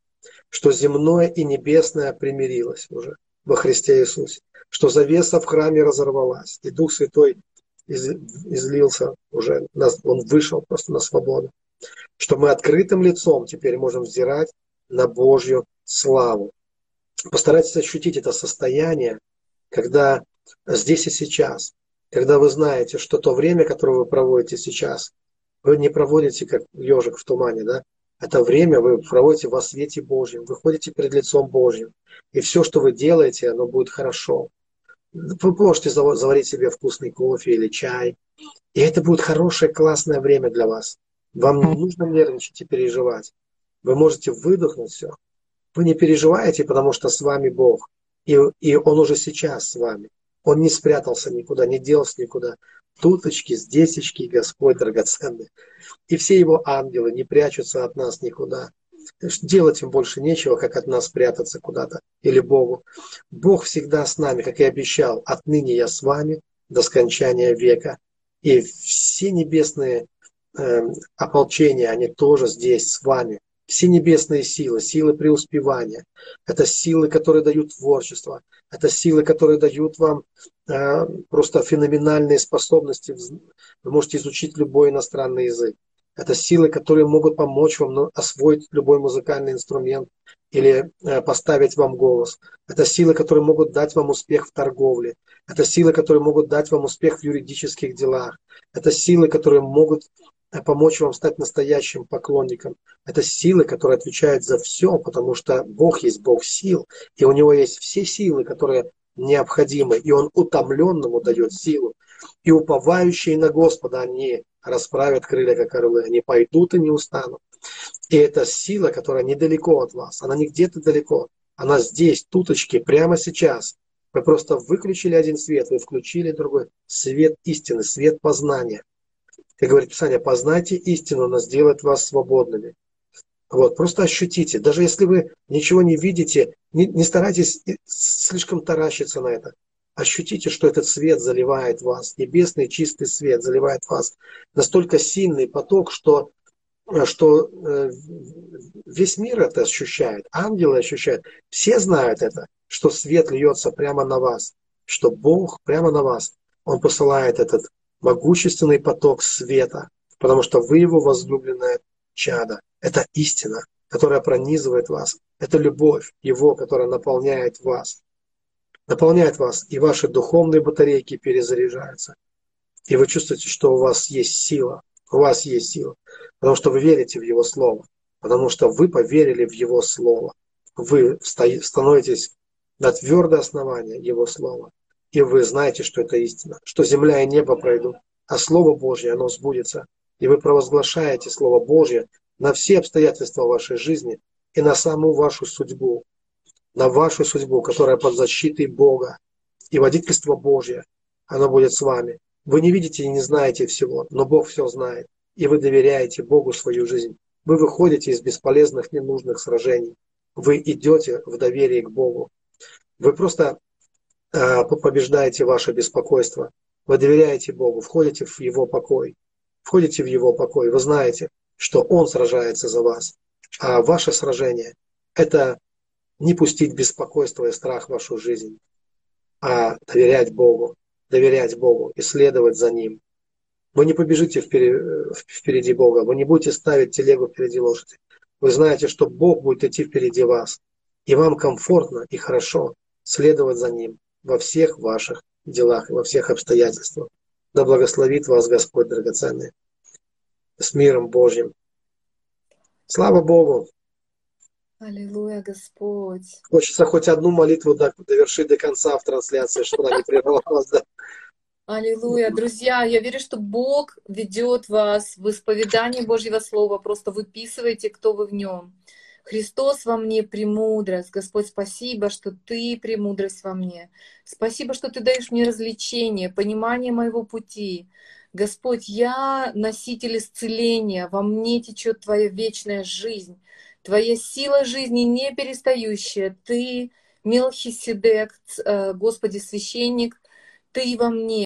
Что земное и небесное примирилось уже во Христе Иисусе. Что завеса в храме разорвалась. И Дух Святой из, излился уже, он вышел просто на свободу. Что мы открытым лицом теперь можем взирать на Божью славу. Постарайтесь ощутить это состояние, когда здесь и сейчас. Когда вы знаете, что то время, которое вы проводите сейчас, вы не проводите как ежик в тумане, да? Это время вы проводите во свете Божьем, вы ходите перед лицом Божьим. И все, что вы делаете, оно будет хорошо. Вы можете заварить себе вкусный кофе или чай. И это будет хорошее, классное время для вас. Вам не нужно нервничать и переживать. Вы можете выдохнуть все. Вы не переживаете, потому что с вами Бог. И, и Он уже сейчас с вами. Он не спрятался никуда, не делся никуда. Туточки, здесечки, Господь драгоценный. И все его ангелы не прячутся от нас никуда. Делать им больше нечего, как от нас прятаться куда-то или Богу. Бог всегда с нами, как и обещал. Отныне я с вами до скончания века. И все небесные э, ополчения, они тоже здесь с вами. Все небесные силы, силы преуспевания, это силы, которые дают творчество, это силы, которые дают вам э, просто феноменальные способности. Вы можете изучить любой иностранный язык. Это силы, которые могут помочь вам освоить любой музыкальный инструмент или э, поставить вам голос. Это силы, которые могут дать вам успех в торговле. Это силы, которые могут дать вам успех в юридических делах. Это силы, которые могут помочь вам стать настоящим поклонником. Это силы, которые отвечают за все, потому что Бог есть Бог сил, и у него есть все силы, которые необходимы, и Он утомленному дает силу. И уповающие на Господа, они расправят крылья, как орлы, они пойдут и не устанут. И это сила, которая недалеко от вас, она не где-то далеко, она здесь, туточки, прямо сейчас. Вы просто выключили один свет, вы включили другой. Свет истины, свет познания – как говорит Писание, познайте истину, она сделает вас свободными. Вот, просто ощутите. Даже если вы ничего не видите, не, не старайтесь слишком таращиться на это. Ощутите, что этот свет заливает вас. Небесный чистый свет заливает вас. Настолько сильный поток, что, что э, весь мир это ощущает. Ангелы ощущают. Все знают это, что свет льется прямо на вас. Что Бог прямо на вас. Он посылает этот могущественный поток света, потому что вы его возлюбленное чадо. Это истина, которая пронизывает вас. Это любовь Его, которая наполняет вас. Наполняет вас, и ваши духовные батарейки перезаряжаются. И вы чувствуете, что у вас есть сила. У вас есть сила. Потому что вы верите в Его Слово. Потому что вы поверили в Его Слово. Вы становитесь на твердое основание Его Слова и вы знаете, что это истина, что земля и небо пройдут, а Слово Божье, оно сбудется. И вы провозглашаете Слово Божье на все обстоятельства вашей жизни и на саму вашу судьбу, на вашу судьбу, которая под защитой Бога. И водительство Божье, оно будет с вами. Вы не видите и не знаете всего, но Бог все знает. И вы доверяете Богу свою жизнь. Вы выходите из бесполезных, ненужных сражений. Вы идете в доверие к Богу. Вы просто побеждаете ваше беспокойство. Вы доверяете Богу, входите в Его покой. Входите в Его покой. Вы знаете, что Он сражается за вас. А ваше сражение – это не пустить беспокойство и страх в вашу жизнь, а доверять Богу, доверять Богу и следовать за Ним. Вы не побежите впереди Бога, вы не будете ставить телегу впереди лошади. Вы знаете, что Бог будет идти впереди вас, и вам комфортно и хорошо следовать за Ним во всех ваших делах и во всех обстоятельствах. Да благословит вас Господь драгоценный. С миром Божьим. Слава Богу! Аллилуйя, Господь! Хочется хоть одну молитву довершить до конца в трансляции, чтобы она не прервалась. Да? Аллилуйя. Друзья, я верю, что Бог ведет вас в исповедании Божьего Слова. Просто выписывайте, кто вы в нем. Христос во мне премудрость. Господь, спасибо, что Ты премудрость во мне. Спасибо, что Ты даешь мне развлечение, понимание моего пути. Господь, я носитель исцеления, во мне течет Твоя вечная жизнь, Твоя сила жизни не перестающая. Ты, Мелхиседек, э, Господи, священник, Ты во мне.